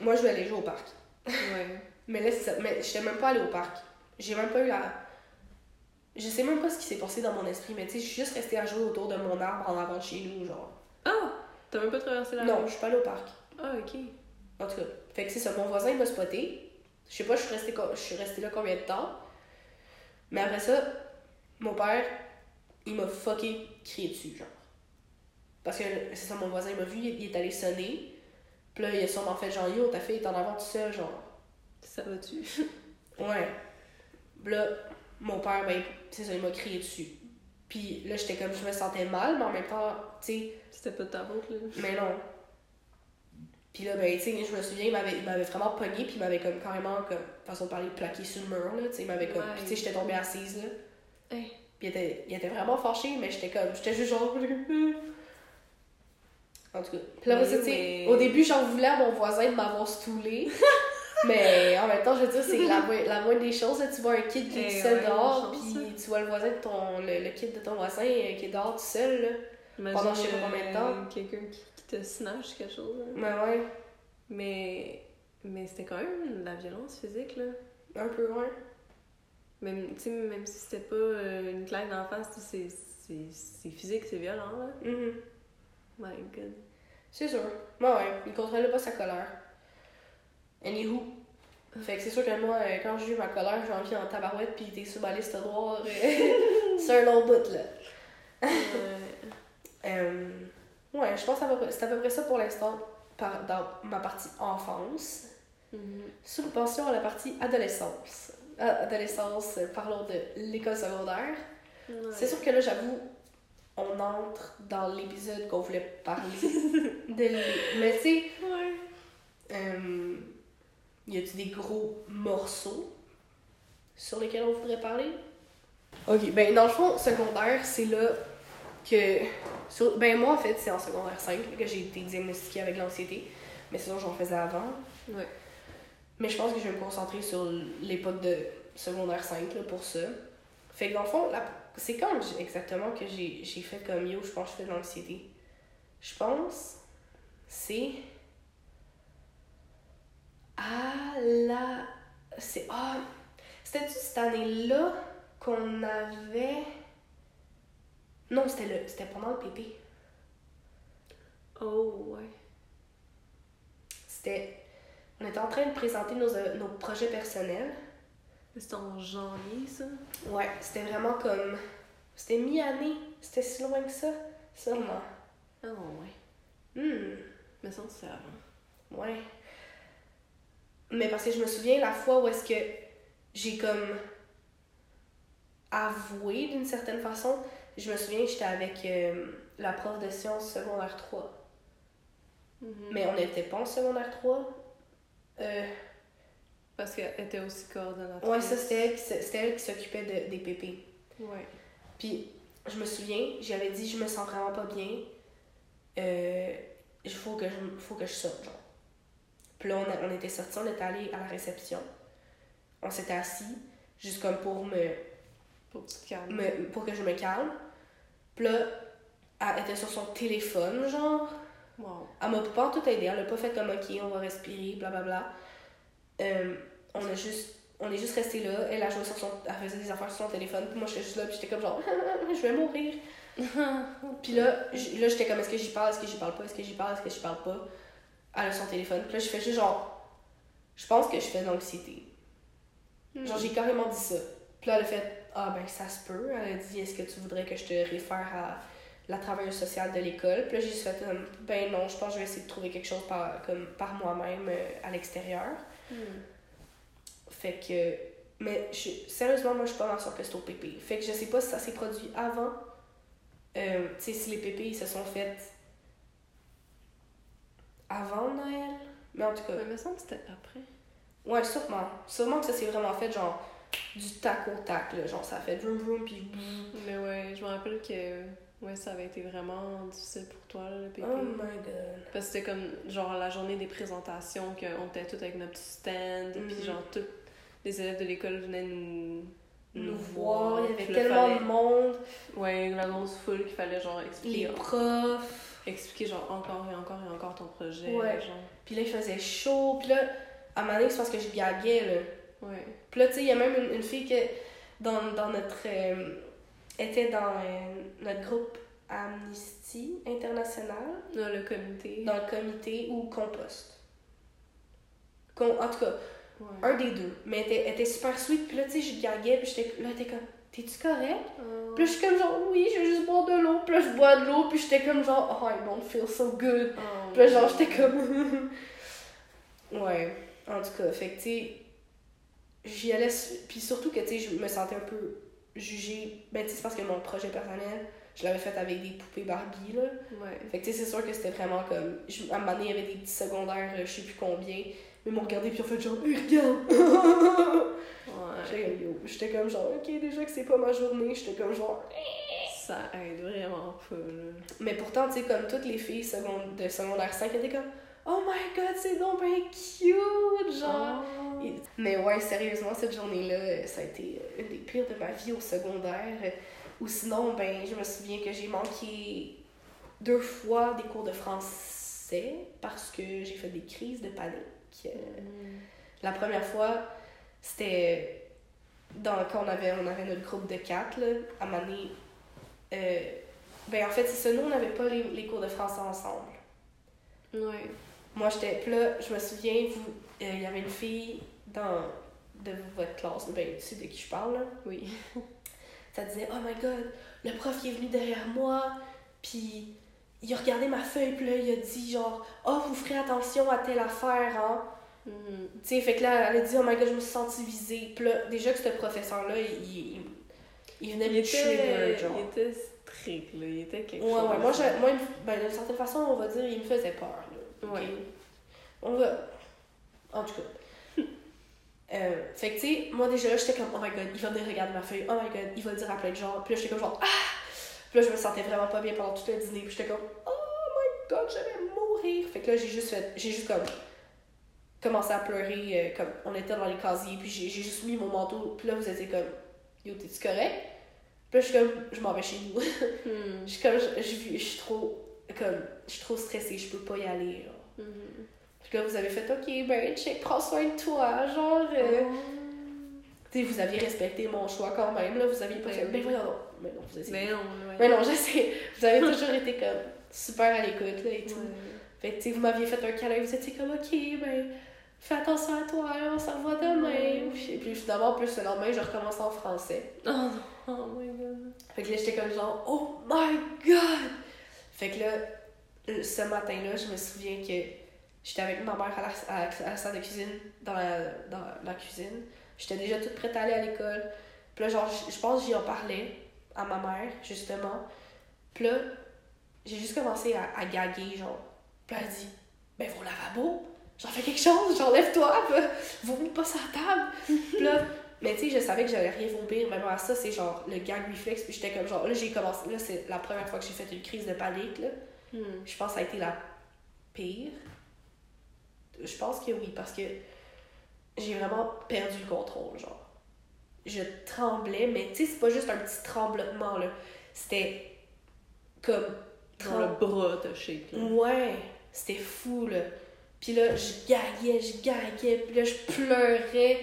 S2: Moi, je vais aller jouer au parc.
S1: Ouais.
S2: Mais là, c'est ça. Mais j'étais même pas allée au parc. J'ai même pas eu la. Je sais même pas ce qui s'est passé dans mon esprit, mais tu sais, je suis juste restée à jouer autour de mon arbre en avant de chez nous, genre.
S1: Ah! T'as même pas traversé la
S2: Non, je suis pas allée au parc.
S1: Ah, ok.
S2: En tout cas. Fait que c'est ça. Mon voisin, il m'a spoté. Je sais pas, je suis restée, co- je suis restée là combien de temps. Mais après ça, mon père, il m'a fucké crié dessus, genre. Parce que c'est ça, mon voisin, il m'a vu, il il est allé sonner. Puis là, il a sûrement fait genre, yo, ta fille est en avant tout seul, genre.
S1: Ça va-tu?
S2: Ouais. Là, mon père, ben, c'est ça, il m'a crié dessus. Puis là, j'étais comme, je me sentais mal, mais en même temps, tu sais,
S1: C'était pas de ta faute, là.
S2: mais non. Puis là, ben, tu sais, je me souviens, il m'avait, vraiment pogné, puis il m'avait comme carrément, comme, façon de parler, plaqué sur le mur, là, tu sais, il m'avait comme,
S1: Ouais.
S2: puis tu sais, j'étais tombée assise, là.
S1: Hey.
S2: Puis il était, il était vraiment fâché, mais j'étais comme, j'étais juste genre. En tout cas. Puis là, tu sais,
S1: mais-
S2: au début, j'en voulais à mon voisin de m'avoir stoulé. mais en même temps, je veux dire, c'est la, mo- la moindre des choses. là. Tu vois un kid qui est
S1: Eh
S2: tout seul dehors, puis
S1: hein.
S2: tu vois le voisin de ton. le, le kid de ton voisin euh, qui est dehors tout seul, là.
S1: Imagine,
S2: Pendant je sais pas combien de temps.
S1: euh, Quelqu'un qui, qui te snatch quelque chose. là.
S2: Mais ouais,
S1: Mais, mais c'était quand même de la violence physique, là.
S2: un peu, ouais.
S1: Même, tu sais, même si c'était pas euh, une claque d'en face, c'est- physique, c'est violent, là.
S2: Mhm.
S1: My god.
S2: C'est sûr. Ouais, ouais, il contrôlait pas sa colère. Anywho. Fait que c'est sûr que moi, euh, quand j'ai eu ma colère, j'ai envie en tabarouette, puis t'es sur ma liste noire. euh, c'est un long bout, là.
S1: Ouais.
S2: Euh, ouais, je pense que c'est à peu près- ça pour l'instant par, dans ma partie enfance. Sous le pension à la partie adolescence. Ah, adolescence, euh, parlons de l'école secondaire.
S1: Ouais.
S2: C'est sûr que là, j'avoue, on entre dans l'épisode qu'on voulait parler. de Mais tu sais,
S1: Ouais.
S2: euh, y a-tu des gros morceaux sur lesquels on voudrait parler? Ok, ben dans le fond, secondaire, c'est là que. sur- ben moi, en fait, c'est en secondaire 5 que j'ai été diagnostiquée avec l'anxiété. Mais sinon, j'en faisais avant.
S1: Ouais.
S2: Mais je pense que je vais me concentrer sur l'époque de secondaire 5 là, pour ça. Fait que dans le fond, c'est quand exactement que j'ai j'ai fait comme yo, je pense que je fais de l'anxiété? Je pense, c'est. Ah là. C'est. Ah. C'était-tu cette année-là qu'on avait. Non, c'était le c'était pendant le PP.
S1: Oh, ouais.
S2: C'était. On était en train de présenter nos, euh, nos projets personnels.
S1: C'était en janvier, ça?
S2: Ouais, c'était vraiment comme. C'était mi-année. C'était si loin que ça. Sûrement.
S1: Ah, ouais.
S2: Hmm,
S1: Mais ça, c'est avant.
S2: ouais. Mais parce que je me souviens la fois où est-ce que j'ai comme avoué d'une certaine façon. Je me souviens, j'étais avec euh, la prof de sciences secondaire 3.
S1: Mhm.
S2: Mais on n'était pas en secondaire 3. Euh,
S1: Parce qu'elle était aussi coordonnatrice.
S2: ouais, ça, c'était elle qui s'occupait de- des pépés.
S1: Ouais.
S2: Puis, je me souviens, j'avais dit, je me sens vraiment pas bien. Euh, il faut que je, faut que je sorte, genre. Puis là, on, on était sortis, on était allé à la réception. On s'était assis, juste comme pour me,
S1: Pour que tu te calmes.
S2: me- pour que je me calme. Puis là, elle était sur son téléphone, genre.
S1: Wow.
S2: Elle m'a pas tout aidé, elle a pas fait comme ok, on va respirer, blablabla. Euh, on a juste. On est juste resté là, elle a joué sur son. Elle faisait des affaires sur son téléphone, puis moi j'étais juste là, puis j'étais comme genre, je vais mourir. puis là, là j'étais comme, est-ce que j'y parle, est-ce que j'y parle pas, est-ce que j'y parle, est-ce que j'y parle pas? Elle a son téléphone, puis là j'ai fait juste genre, je pense que je fais de l'anxiété. Genre j'ai carrément dit ça. Puis là elle a fait, ah ben ça se peut. Elle a dit, est-ce que tu voudrais que je te réfère à la travailleuse sociale de l'école? Puis là, j'ai juste fait ben non, je pense que je vais essayer de trouver quelque chose par, comme, par moi-même euh, à l'extérieur.
S1: Hmm.
S2: Fait que. Mais je, sérieusement, moi, je suis pas mal sûre que c'est au pépé. Fait que je sais pas si ça s'est produit avant. Euh, tu sais, si les pépés ils se sont faits avant Noël? Mais en tout cas,
S1: Ouais, il me semble que c'était après.
S2: ouais, sûrement. Sûrement que ça s'est vraiment fait genre du tac au tac, là. Genre, ça a fait vroom vroom, puis boum.
S1: Mais ouais, je me rappelle que ouais, ça avait été vraiment difficile pour toi, là, le.
S2: Oh my god.
S1: Parce que c'était comme, genre, la journée des présentations, qu'on était tous avec notre petit stand,
S2: Mhm.
S1: puis genre, tous les élèves de l'école venaient nous,
S2: Nous voir, il y avait tellement
S1: fallait-
S2: de monde.
S1: Ouais, la grosse foule qu'il fallait, genre,
S2: Les
S1: expliquer,
S2: profs.
S1: Expliquer, genre, encore et encore et encore ton projet.
S2: Ouais.
S1: Genre.
S2: Puis là, il faisait chaud. Puis là, à un moment donné, c'est parce que je gaguais, là.
S1: Ouais.
S2: Puis là, tu sais, il y a même une, une fille que, dans, dans notre... euh, était dans euh, notre groupe Amnesty International,
S1: Là, le comité.
S2: dans le comité ou Compost. Com- en tout cas,
S1: Ouais.
S2: un des deux. Mais elle était, était super sweet. Puis là, tu sais, je gaguais. Puis j'étais là, était comme, t'es-tu correct?
S1: Oh.
S2: Puis je suis comme genre, oui, je veux juste boire de l'eau. Puis là, je bois de l'eau. Puis j'étais comme genre, oh, I don't feel so good.
S1: Oh.
S2: Puis là, genre, j'étais comme. ouais, en tout cas, fait que, tu sais, j'y allais. Puis surtout que, tu sais, je me sentais un peu jugée. Ben, tu sais, c'est parce que mon projet personnel, je l'avais fait avec des poupées Barbie, là.
S1: Ouais.
S2: Fait que, tu sais, c'est sûr que c'était vraiment comme. je- À un moment donné, il y avait des petits secondaires, euh, je sais plus combien. Mais ils m'ont regardé, puis ils ont fait genre, regarde! J'étais
S1: Ouais.
S2: J'étais comme genre, ok, déjà que c'est pas ma journée, j'étais comme genre.
S1: Ça aide vraiment pas, là.
S2: Mais pourtant, tu sais, comme toutes les filles seconde- de secondaire 5 étaient comme, oh my god, c'est donc bien cute, genre.
S1: Oh.
S2: Et- Mais ouais, sérieusement, cette journée-là, ça a été euh, une des pires de ma vie au secondaire. Ou sinon, ben, je me souviens que j'ai manqué deux fois des cours de français parce que j'ai fait des crises de panique. Euh,
S1: Mm.
S2: La première fois, c'était dans, quand on avait, on avait notre groupe de quatre, là, à donné, euh, ben en fait, c'est ça, nous, on n'avait pas les, les cours de français ensemble.
S1: Ouais.
S2: Moi, j'étais. Là, je me souviens, vous, euh, il y avait une fille dans, de votre classe, ben, tu sais de qui je parle, là.
S1: Oui.
S2: Ça disait, oh my god, le prof il est venu derrière moi, puis il a regardé ma feuille, puis là, il a dit genre, oh, vous ferez attention à telle affaire, hein.
S1: Mhm.
S2: Tu sais, fait que là, elle a dit, oh my god, je me suis sentie visée. Puis là, déjà que ce professeur-là, il, il, il venait
S1: Il
S2: me trigger,
S1: était,
S2: genre.
S1: il était strict, là. Il était quelque
S2: Ouais,
S1: chose.
S2: ouais, moi, je- moi ben, d'une certaine façon, on va dire, il me faisait peur, là. ok?
S1: Ouais.
S2: On va. En tout cas. Euh, fait que, tu sais, moi déjà, j'étais comme, oh my god, il va venir regarder ma feuille, oh my god, il va le dire à plein de gens. Puis là, j'étais comme genre, ah! Puis là, je me sentais vraiment pas bien pendant tout le dîner. Puis j'étais comme, oh my god, je vais mourir. Fait que là, j'ai juste fait, j'ai juste comme commencé à pleurer, euh, comme on était dans les casiers, puis j'ai juste mis mon manteau. Puis là, vous étiez comme, yo, t'es-tu correct? Puis là, je suis comme, je m'en vais chez nous.
S1: Hmm.
S2: Je suis comme, je, je, je suis trop, comme, je suis trop stressée, je peux pas y aller, genre.
S1: Mhm.
S2: Puis là, vous avez fait, OK, ben, check, prends soin de toi, genre. euh,
S1: Oh.
S2: Tu sais, vous aviez respecté mon choix quand même, là. Vous aviez pas
S1: Ben
S2: fait, ben voyons donc. Mais non, vous avez.
S1: Mais non, ouais.
S2: Mais non, je sais. Vous avez toujours été comme super à l'écoute, là, et tout.
S1: Ouais.
S2: Fait que, tu sais, vous m'aviez fait un câlin, vous étiez comme, OK, ben, fais attention à toi, on s'en revoit demain. Puis, puis finalement, en plus, le lendemain, je recommence en français.
S1: Oh non, oh my god.
S2: Fait que là, j'étais comme genre, oh my god! Fait que là, ce matin-là, je me souviens que j'étais avec ma mère à la, à, à la salle de cuisine, dans la, dans la cuisine. J'étais déjà toute prête à aller à l'école. Puis là, genre, je pense que j'y en parlais à ma mère, justement. Puis là, j'ai juste commencé à, à gaguer, genre. Puis elle a dit, ben, va au lavabo, j'en fais quelque chose, j'enlève-toi, vomis pas sur la table. Puis là, mais tu sais, je savais que j'allais rien vomir, même à ça, c'est genre le gag reflex, puis j'étais comme genre, là, j'ai commencé, là, c'est la première fois que j'ai fait une crise de panique, là.
S1: Hmm.
S2: Je pense que ça a été la pire. Je pense que oui, parce que j'ai vraiment perdu le contrôle, genre. Je tremblais, mais tu sais, c'est pas juste un petit tremblement, là. C'était comme.
S1: Dans le bras, t'as shake.
S2: Ouais, c'était fou, là. Puis là, je gaguais, je gaguais, puis là, je pleurais.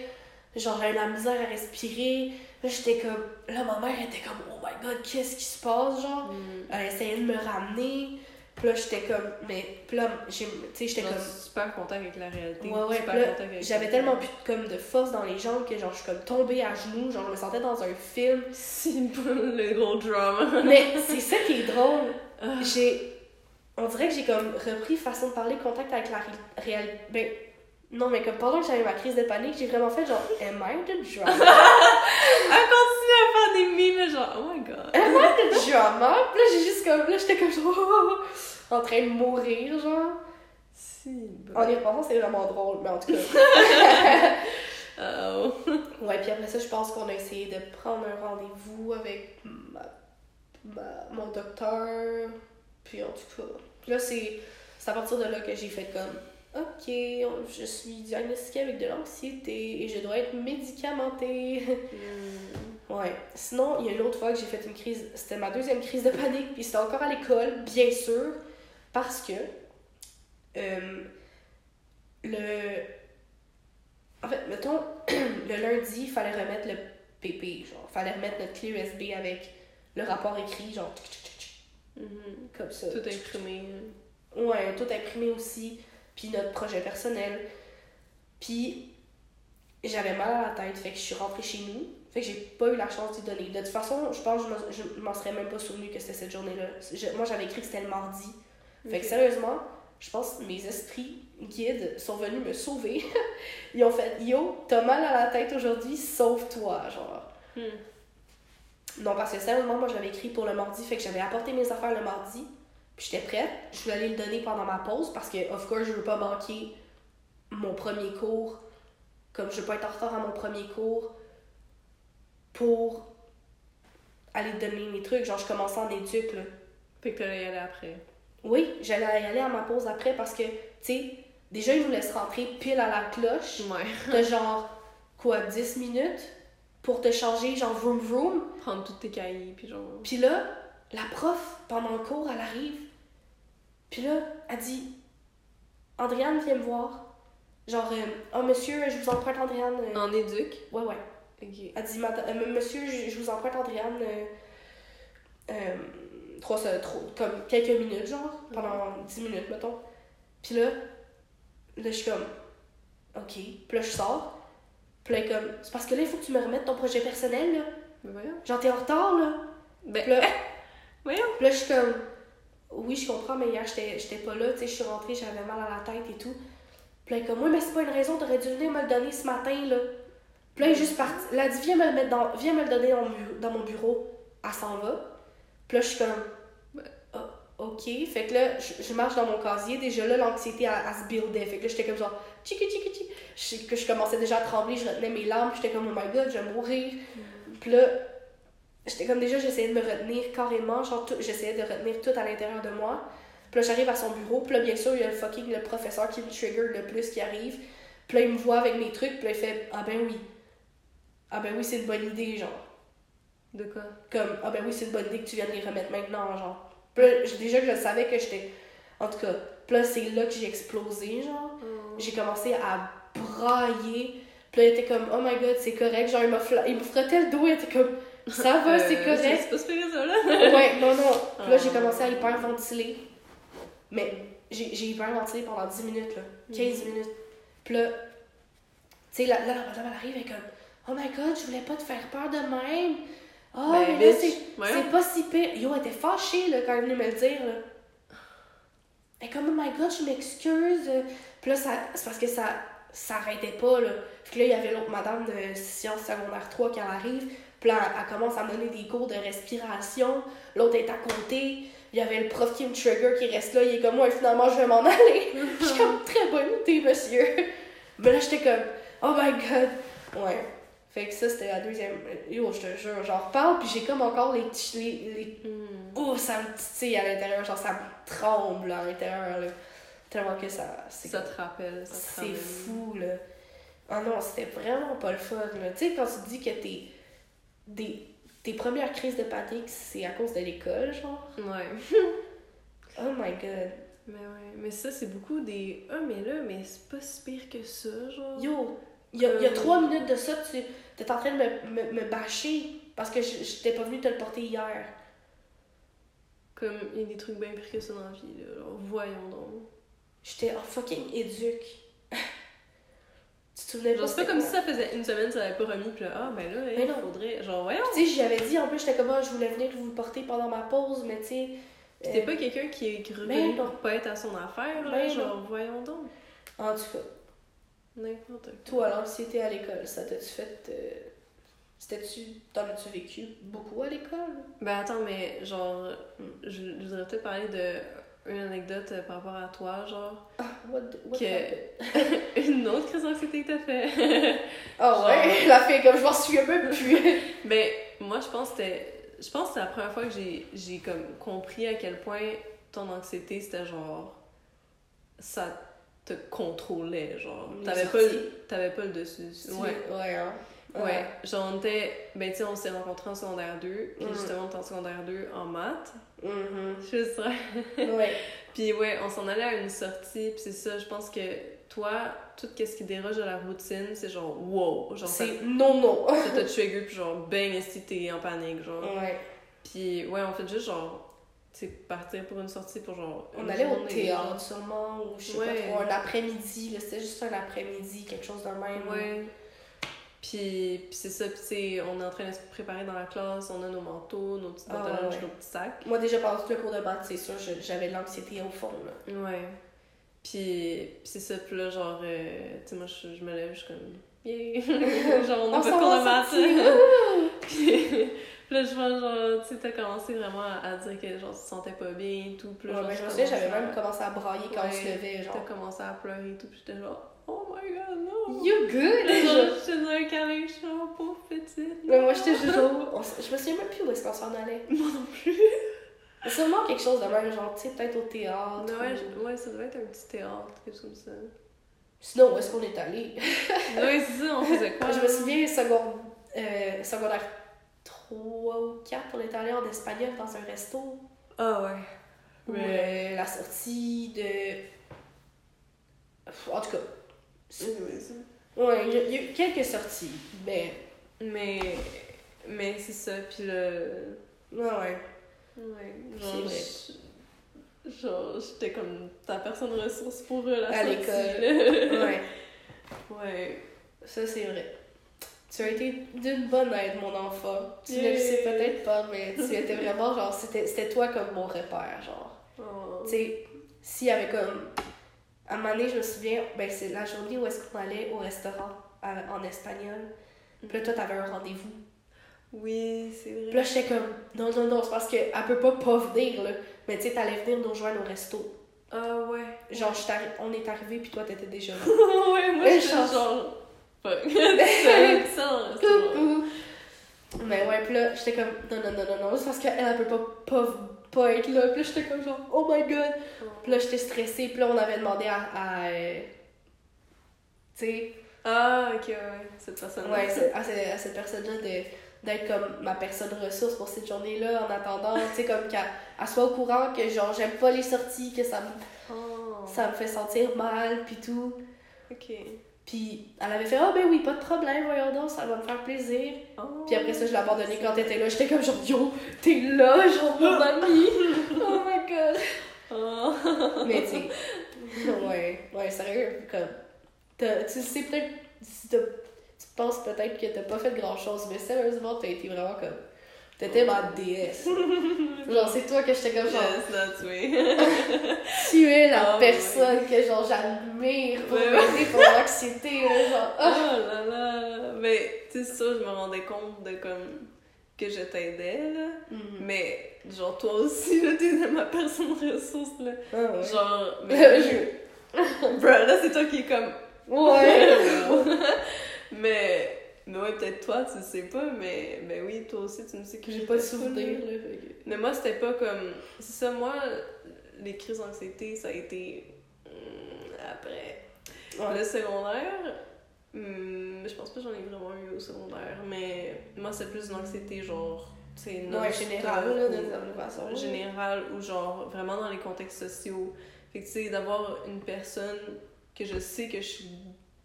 S2: Genre, j'avais la misère à respirer. Là, j'étais comme. Là, ma mère était comme, oh my god, qu'est-ce qui se passe, genre?
S1: Hmm.
S2: Elle essayait de me ramener. Puis là, j'étais comme. Mais. Puis là, j'ai- tu sais, j'étais comme.
S1: super contact avec la réalité.
S2: Ouais, ouais, J'avais tellement plus de, comme, de force dans les jambes que genre, je suis comme tombée à genoux. Genre, je me sentais dans un film.
S1: C'est le gros drama.
S2: Mais c'est ça qui est drôle.
S1: Ah.
S2: J'ai. On dirait que j'ai comme repris façon de parler, contact avec la réalité. Ben. Non, mais comme pendant que j'avais ma crise de panique, j'ai vraiment fait genre, Am I the drama?
S1: Elle continue à faire des mimes, genre, oh my god.
S2: Am I the drama? Puis là, j'ai juste comme. Là, j'étais comme genre. en train de mourir, genre.
S1: Si, bon.
S2: En y repensant, c'est vraiment drôle, mais en tout cas.
S1: Oh.
S2: Ouais, puis après ça, je pense qu'on a essayé de prendre un rendez-vous avec ma, ma- mon docteur. Puis en tout cas, puis là, c'est à partir de là que j'ai fait comme Ok, je suis diagnostiquée avec de l'anxiété et je dois être médicamentée.
S1: Hmm.
S2: ouais. Sinon, il y a une autre fois que j'ai fait une crise, c'était ma deuxième crise de panique, puis c'était encore à l'école, bien sûr, parce que euh, le. En fait, mettons, le lundi, il fallait remettre le PP, genre, fallait remettre notre clé USB avec le rapport écrit, genre,
S1: Mhm.
S2: comme ça.
S1: Tout imprimé.
S2: Ouais, tout imprimé aussi, puis notre projet personnel. Puis j'avais mal à la tête, fait que je suis rentrée chez nous. Fait que j'ai pas eu la chance d'y donner. De toute façon, je pense que je me- je m'en serais même pas souvenu que c'était cette journée-là. Moi, j'avais écrit que c'était le mardi. Fait que sérieusement, je pense que mes esprits guides sont venus me sauver. Ils ont fait Yo, t'as mal à la tête aujourd'hui, sauve-toi, genre.
S1: Hmm.
S2: Non, parce que sérieusement, moi, je l'avais écrit pour le mardi, fait que j'avais apporté mes affaires le mardi, puis j'étais prête. Je voulais aller le donner pendant ma pause parce que, of course, je veux pas manquer mon premier cours, comme je veux pas être en retard à mon premier cours pour aller donner mes trucs. Genre, je commençais en éduc, là.
S1: Fait que t'allais y aller après.
S2: Oui, j'allais y aller à ma pause après parce que, tu sais, déjà, ils nous laissent rentrer pile à la cloche.
S1: Ouais.
S2: T'as genre, quoi, 10 minutes? Pour te changer, genre, vroom vroom.
S1: Prendre tous tes cahiers, puis genre.
S2: Puis là, la prof, pendant le cours, elle arrive. Puis là, elle dit Andréane, viens me voir. Genre, euh, oh monsieur, je vous emprunte Andréane. euh,
S1: En éduc.
S2: Ouais, ouais.
S1: Ok.
S2: Elle dit euh, monsieur, je, je vous emprunte Andréane. euh, euh, trois, trop- comme quelques minutes, genre, pendant 10 minutes, mettons. Puis là, là, je suis comme Ok. Puis là, je sors. Puis là, comme C'est parce que là, il faut que tu me remettes ton projet personnel, là.
S1: Ben voyons.
S2: Genre, t'es en retard, là.
S1: Ben.
S2: Puis là,
S1: Voyons.
S2: Puis là, je suis comme, oui, je comprends, mais hier, j'étais j'étais pas là, tu sais, je suis rentrée, j'avais mal à la tête et tout. Puis là, comme, oui, mais c'est pas une raison, t'aurais dû venir me le donner ce matin, là. Puis là, elle est juste partie. Elle a dit, viens me le, mettre dans, viens me le donner dans mon, bureau. Elle s'en va. Puis là, je suis comme, ok. Fait que là, je, je marche dans mon casier. Déjà là, l'anxiété, elle, elle se buildait. Fait que là, j'étais comme genre, tchiki tchiki tchiki. Je, que je commençais déjà à trembler, je retenais mes larmes. J'étais comme, oh my god, je vais mourir. Puis là, j'étais comme déjà, j'essayais de me retenir carrément. Genre, j'essayais de retenir tout à l'intérieur de moi. Puis là, j'arrive à son bureau. Puis là, bien sûr, il y a le fucking le professeur qui me trigger le plus qui arrive. Puis là, il me voit avec mes trucs. Puis là, il fait Ah ben oui. Ah ben oui, c'est une bonne idée, genre.
S1: De quoi?
S2: Comme Ah ben oui, c'est une bonne idée que tu viennes les remettre maintenant, genre. Puis là, déjà que je savais que j'étais. En tout cas, puis là, c'est là que j'ai explosé, genre. J'ai commencé à brailler. Puis là, il était comme, oh my god, c'est correct. Genre, il, fla- il me frottait le dos, il était comme, ça va, c'est
S1: Euh,
S2: correct.
S1: C'est pas super ça, là.
S2: ouais, non, non. Puis là, j'ai
S1: Ah.
S2: commencé à hyperventiler. Mais j'ai hyperventilé pendant 10 minutes, là. 15 minutes. Puis là, tu sais, là, là, la madame, elle arrive, elle est comme, oh my god, je voulais pas te faire peur de même. Oh,
S1: Ben,
S2: mais là, c'est pas si pire. Yo, elle était fâchée, là, quand elle est venue me le dire, là. Elle est comme, oh my god, je m'excuse. Puis là, ça- c'est parce que ça ça arrêtait pas, là. Puis là, il y avait l'autre madame de sciences secondaire 3 qui arrive. Puis Puis là, elle commence à me donner des cours de respiration. L'autre est à côté. Il y avait le prof qui me trigger qui reste là. Il est comme moi, finalement, je vais m'en aller. je suis comme très bonne idée, monsieur. Mais là, j'étais comme, oh my god. Ouais. Fait que ça, c'était la deuxième. Yo, je te jure, j'en reparle, puis j'ai comme encore les. petits- les, les...
S1: Hmm.
S2: Oh, ça me titille à l'intérieur. Genre, ça me tremble à l'intérieur, là. Tellement que ça. c'est
S1: Ça te rappelle, ça te
S2: c'est
S1: ramène.
S2: fou, là. Ah non, c'était vraiment pas le fun, là. Tu sais, quand tu dis que tes, des, tes premières crises de panique, c'est à cause de l'école, genre?
S1: Ouais.
S2: Oh my god.
S1: Mais ouais. Mais ça, c'est beaucoup des. Ah, mais là, mais c'est pas si pire que ça, genre.
S2: Yo, il y a, il y a
S1: Euh.
S2: trois minutes de ça, tu es en train de me, me, me bâcher parce que je j'étais pas venue te le porter hier.
S1: Comme, il y a des trucs bien pires que ça dans la vie, là. Alors, voyons donc.
S2: J'étais en fucking éduque. tu te souvenais pas?
S1: Genre, c'est pas
S2: c'était
S1: comme si ça faisait une semaine, ça l'avait pas remis, pis là, ah, ben là, il
S2: non.
S1: faudrait. Genre, voyons.
S2: Tu sais, j'y avais dit, en plus, j'étais comme, ah, je voulais venir vous le porter pendant ma pause, mais tu sais.
S1: T'es
S2: euh,
S1: pas quelqu'un qui est
S2: Ben
S1: reconnu pour pas être à son affaire, là.
S2: Ben
S1: genre, voyons donc.
S2: En tout cas,
S1: N'importe quoi.
S2: toi, l'anxiété à l'école, ça t'a-tu fait. euh, C'était-tu. T'en as-tu vécu beaucoup à l'école?
S1: Ben attends, mais genre, je, je voudrais peut-être parler de une anecdote euh, par rapport à toi, genre.
S2: Ah, what, the- what
S1: Que- une autre crise d'anxiété que t'as fait.
S2: Ah ouais, la fille, comme je m'en souviens même plus.
S1: ben, moi, je pense que c'était. Je pense que c'est la première fois que j'ai, j'ai comme compris à quel point ton anxiété, c'était genre. Ça te contrôlait, genre. T'avais pas, t'avais pas le dessus. Ouais.
S2: Ouais, hein.
S1: Ouais, genre on était, ben tu sais, on s'est rencontrés en secondaire 2, puis
S2: Mm.
S1: justement on était en secondaire 2 en maths,
S2: Mhm.
S1: je sais.
S2: Ouais.
S1: Puis ouais, on s'en allait à une sortie, puis c'est ça, je pense que toi, tout ce qui déroge de la routine, c'est genre wow, genre
S2: C'est non, non.
S1: ça t'a trigger, puis genre bang, si t'es en panique, genre.
S2: Ouais.
S1: Puis ouais, on fait juste genre, partir pour une sortie pour genre.
S2: On allait au théâtre sûrement, ou je sais
S1: Ouais.
S2: pas trop, un après-midi, là, c'était juste un après-midi, quelque chose de même.
S1: Ouais. Puis, puis c'est ça, puis on est en train de se préparer dans la classe, on a nos manteaux, nos
S2: Ah,
S1: à lunch,
S2: ouais.
S1: nos petits sacs.
S2: Moi, déjà, pendant tout le cours de maths, c'est sûr, j'avais de l'anxiété au fond, là.
S1: Ouais. Puis, puis c'est ça, puis là, genre, euh, tu sais, moi, je, je me lève, je suis comme, yeah! genre, on a
S2: On
S1: pas de cours de maths. puis là, je vois, genre, tu sais, t'as commencé vraiment à, à dire que, genre, tu te sentais pas bien et tout. Puis là,
S2: Ouais,
S1: genre,
S2: mais je me souviens, j'avais même commencé à brailler quand on se
S1: Ouais,
S2: levait, genre.
S1: T'as commencé à pleurer et tout, puis j'étais genre, oh my god, non!
S2: You good?
S1: Genre, je te donne un câlin, je suis genre, pauvre petite.
S2: Mais moi, j'étais juste genre. on Je me souviens même plus où est-ce qu'on s'en allait.
S1: Moi non plus.
S2: C'est sûrement quelque chose de même, genre, tu sais, peut-être au théâtre.
S1: Ouais,
S2: ou-
S1: je- ouais, ça devait être un petit théâtre, quelque chose comme ça.
S2: Sinon, où est-ce qu'on est allé?
S1: Ouais, c'est ça, on faisait quoi?
S2: je me souviens, seconde, euh, secondaire 3 ou 4, on est allé en espagnol dans un resto.
S1: Ah ouais.
S2: Ou
S1: Mais-
S2: euh, la sortie de. En tout cas. Ouais, il y, y a eu quelques sorties. Mais.
S1: Mais, mais c'est ça, puis le...
S2: Ouais, ouais.
S1: Ouais, genre, je- genre, j'étais comme ta personne ressource pour eux, la
S2: À
S1: sortie,
S2: l'école.
S1: là.
S2: Ouais,
S1: ouais.
S2: ça c'est vrai. Tu as été d'une bonne aide, mon enfant. Tu ne le sais peut-être pas, mais tu étais vraiment genre. C'était c'était toi comme mon repère, genre.
S1: Oh.
S2: Tu sais, s'il y avait comme. À un moment donné, je me souviens, ben c'est la journée où est-ce qu'on allait au restaurant à- en espagnol. Puis là, toi, t'avais un rendez-vous.
S1: Oui, c'est vrai.
S2: Puis là, j'étais comme, non, non, non, c'est parce qu'elle peut pas pas venir, là. Mais tu sais, t'allais venir nous rejoindre au resto.
S1: Ah ouais.
S2: Genre, arri- on est arrivé, puis toi, t'étais déjà là.
S1: ouais, moi, j'étais genre... Fuck. ça!
S2: Mais ouais, puis là, j'étais comme, non, non, non, non, non, c'est parce qu'elle, elle peut pas, pas, pas être là. Puis là, j'étais comme genre, oh my god! Puis là, j'étais stressée, puis là, on avait demandé à. à euh, tu sais,
S1: Ah, ok, ouais, cette personne
S2: ouais, à, à cette personne-là de d'être comme ma personne ressource pour cette journée-là en attendant, tu sais, comme qu'elle elle soit au courant que genre j'aime pas les sorties, que ça me,
S1: Oh.
S2: ça me fait sentir mal, puis tout.
S1: Ok.
S2: Puis elle avait fait, ah ben oui, pas de problème, voyons donc, ça va me faire plaisir.
S1: Oh.
S2: Puis après ça, je l'ai abandonné quand t'étais là. J'étais comme genre, yo, t'es là, genre mon ami. oh my god.
S1: Oh.
S2: Mais tu sais, ouais, ouais, sérieux, comme, tu sais peut-être, tu penses peut-être que t'as pas fait grand chose, mais sérieusement, t'as été vraiment comme, t'étais ma déesse. genre, c'est toi que j'étais comme genre,
S1: Yes, that's me.
S2: tu es la
S1: Oh,
S2: personne que genre j'admire pour m'aider pour l'anxiété, genre,
S1: Oh
S2: ah.
S1: là là. Mais, tu sais, ça, je me rendais compte de comme. que je t'aidais, là.
S2: Mhm.
S1: Mais, genre, toi aussi, là, t'es ma personne ressource, là.
S2: Ah ouais.
S1: Genre, mais.
S2: Je-
S1: Bro, là, c'est toi qui est comme.
S2: Ouais.
S1: mais. Mais ouais, peut-être toi, tu sais pas, mais, mais oui, toi aussi, tu me sais que
S2: J'ai pas de souvenir, là. fait
S1: Mais moi, c'était pas comme. C'est ça, moi, les crises d'anxiété, ça a été. hum, après
S2: Ouais.
S1: le secondaire. hum, je pense pas que j'en ai vraiment eu au secondaire, mais moi, c'est plus une anxiété, genre. C'est
S2: Ouais, général, là, d'une certaine façon.
S1: général ou genre vraiment dans les contextes sociaux. Fait que tu sais, d'avoir une personne que je sais que je suis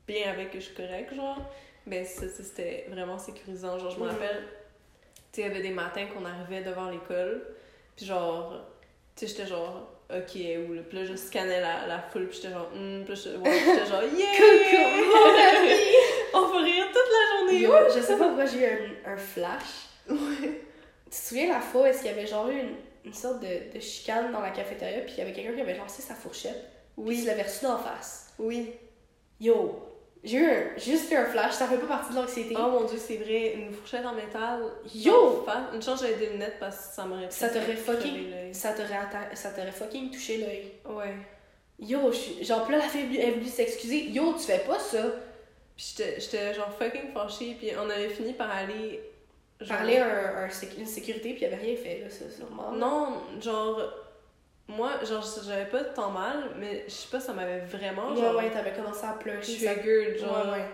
S1: bien avec, que je suis correcte, genre, ben ça, ça, c'était vraiment sécurisant. Genre, je me
S2: Mhm.
S1: rappelle, tu sais, il y avait des matins qu'on arrivait devant l'école, puis genre, tu sais, j'étais genre, ok, où là, puis là, je scannais la, la foule, puis j'étais genre, hum, puis là, j'étais ouais, genre, yeah! On va rire toute la journée!
S2: Yo, je sais pas pourquoi j'ai eu un, un flash. Tu te souviens la fois est-ce qu'il y avait genre eu une, une sorte de, de chicane dans la cafétéria, puis il y avait quelqu'un qui avait lancé sa fourchette, puis il
S1: Oui,
S2: l'avait reçu d'en face?
S1: oui.
S2: Yo, j'ai eu un, juste un flash, ça fait pas partie de l'anxiété.
S1: Oh mon dieu, c'est vrai, une fourchette en métal.
S2: Yo!
S1: face. Une chance, j'avais des lunettes parce que ça m'aurait
S2: Ça t'aurait fucking-
S1: l'œil.
S2: Ça t'aurait fucking touché l'œil.
S1: Ouais.
S2: Yo, genre, là, la fille est venue s'excuser. Yo, tu fais pas ça.
S1: Puis j'étais genre fucking fâchée, puis on avait fini par aller. genre-
S2: Parler à un, une sécurité, puis il avait rien fait, là, ça, c'est normal.
S1: Non, genre. Moi, genre, j'avais pas tant mal, mais je sais pas, ça m'avait vraiment.
S2: Ouais,
S1: Genre,
S2: ouais, t'avais commencé à pleurer.
S1: triggered, genre.
S2: Ouais, ouais.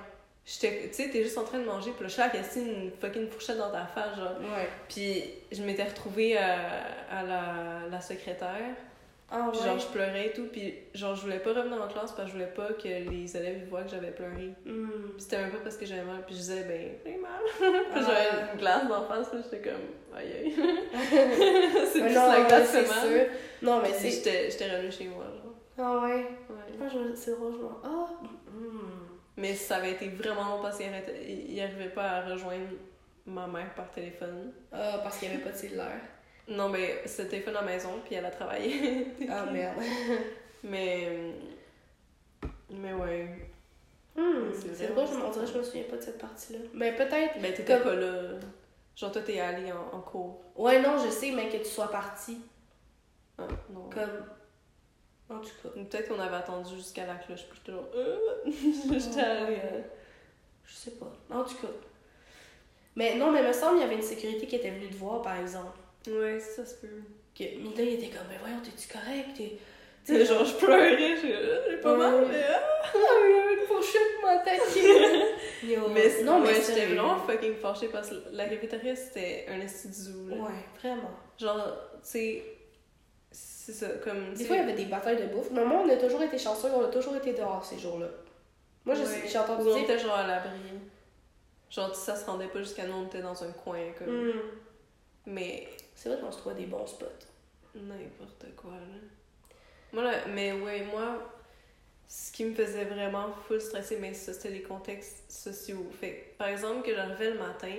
S1: J'étais, tu sais, t'es juste en train de manger, puis là, je suis une fucking fourchette dans ta face, genre.
S2: Ouais.
S1: Puis je m'étais retrouvée à, à la, la secrétaire,
S2: Ah,
S1: puis
S2: ouais.
S1: genre, je pleurais et tout, puis genre, je voulais pas revenir en classe parce que je voulais pas que les élèves voient que j'avais pleuré.
S2: Hmm.
S1: Puis c'était même pas parce que j'avais mal, puis je disais, ben, j'ai mal.
S2: Ah.
S1: Puis j'avais une glace d'en face, puis j'étais comme, aïe aïe. c'est
S2: non,
S1: la glace
S2: c'est
S1: mal.
S2: sûr. Non, mais c'est.
S1: j'étais j'étais revenue chez moi, genre.
S2: Ah, ouais?
S1: Ouais.
S2: Je- c'est drôle, je m'en. Ah! hmm.
S1: Mais ça avait été vraiment long parce qu'il arrêtait- il arrivait pas à rejoindre ma mère par téléphone.
S2: Ah, parce qu'il y avait pas de cellulaire.
S1: Non, mais c'était téléphone à la maison, puis elle a travaillé.
S2: Ah, merde.
S1: Mais. Mais ouais.
S2: Hmm,
S1: C'est
S2: drôle, je m'en dirais, je me souviens pas de cette partie-là. Ben, peut-être.
S1: Ben, t'étais
S2: Comme-
S1: pas là. Genre, toi, t'es allée en, en cours.
S2: Ouais, non, je sais, mais que tu sois parti.
S1: Ah, non.
S2: Comme. En tout cas.
S1: Peut-être qu'on avait attendu jusqu'à la cloche, puis j'étais genre. Euh... j'étais allée. euh,
S2: Je sais pas. En tout cas. Mais non, mais il me semble qu'il y avait une sécurité qui était venue te voir, par exemple.
S1: Ouais, ça se peut.
S2: Que, mais là, il était comme, mais voyons, t'es-tu correct? T'es-
S1: Tu sais, genre, je pleurais, j'ai pas mal,
S2: Ouais.
S1: mais. ah!
S2: Il y avait une fourchette m'attaquer. Yo.
S1: Mais
S2: non, mais
S1: j'étais vraiment fucking fâchée parce que la cafétéria, c'était un esti zoo, là.
S2: Ouais, vraiment.
S1: Genre, tu sais. C'est ça, comme.
S2: Des fois, il y avait des batailles de bouffe. Mais moi, on a toujours été chanceux, on a toujours été dehors ces jours-là. Moi, je
S1: ouais.
S2: j'ai entendu
S1: Ou on
S2: dire.
S1: était genre à l'abri. Genre, ça se rendait pas jusqu'à nous, on était dans un coin, comme.
S2: Hmm.
S1: Mais
S2: C'est vrai qu'on se trouvait des bons spots.
S1: N'importe quoi, là. Moi, là, mais ouais, moi, ce qui me faisait vraiment full stresser, mais ça, c'était les contextes sociaux. Fait par exemple, que j'arrivais le matin,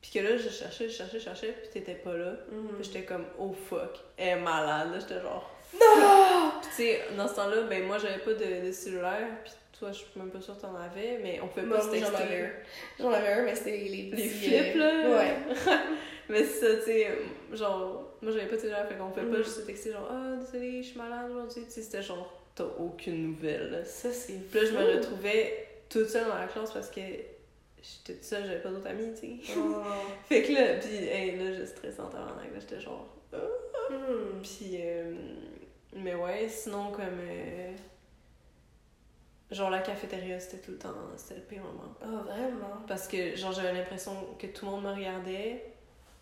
S1: puis que là, je cherchais, je cherchais, je cherchais, puis t'étais pas là.
S2: Hmm.
S1: Puis j'étais comme, oh fuck, elle est malade, là, j'étais genre.
S2: Non!
S1: Puis tu sais, dans ce temps-là, ben moi, j'avais pas de, de cellulaire, puis toi, je suis même pas sûre que t'en avais, mais on pouvait pas se
S2: oui, j'en
S1: texter.
S2: avais un. J'en avais un, mais c'était les, les,
S1: Les
S2: petits,
S1: flips,
S2: euh,
S1: là.
S2: Ouais.
S1: Mais ça, tu sais, genre, moi j'avais pas de cellulaire, fait qu'on pouvait pas
S2: Mhm.
S1: juste se texter genre, ah, désolé, je suis malade aujourd'hui. Tu sais, c'était genre, t'as aucune nouvelle.
S2: Ça, c'est.
S1: Puis là, je me retrouvais toute seule dans la classe parce que j'étais toute seule, j'avais pas d'autres amis, tu sais.
S2: Oh.
S1: Fait que là, pis hey, là, je stressais en tabarnak, là, j'étais genre,
S2: Hmm.
S1: Puis, euh, mais ouais, sinon, comme. euh, genre, la cafétéria, c'était tout le temps. C'était le pire moment.
S2: Ah, vraiment?
S1: Parce que, genre, j'avais l'impression que tout le monde me regardait.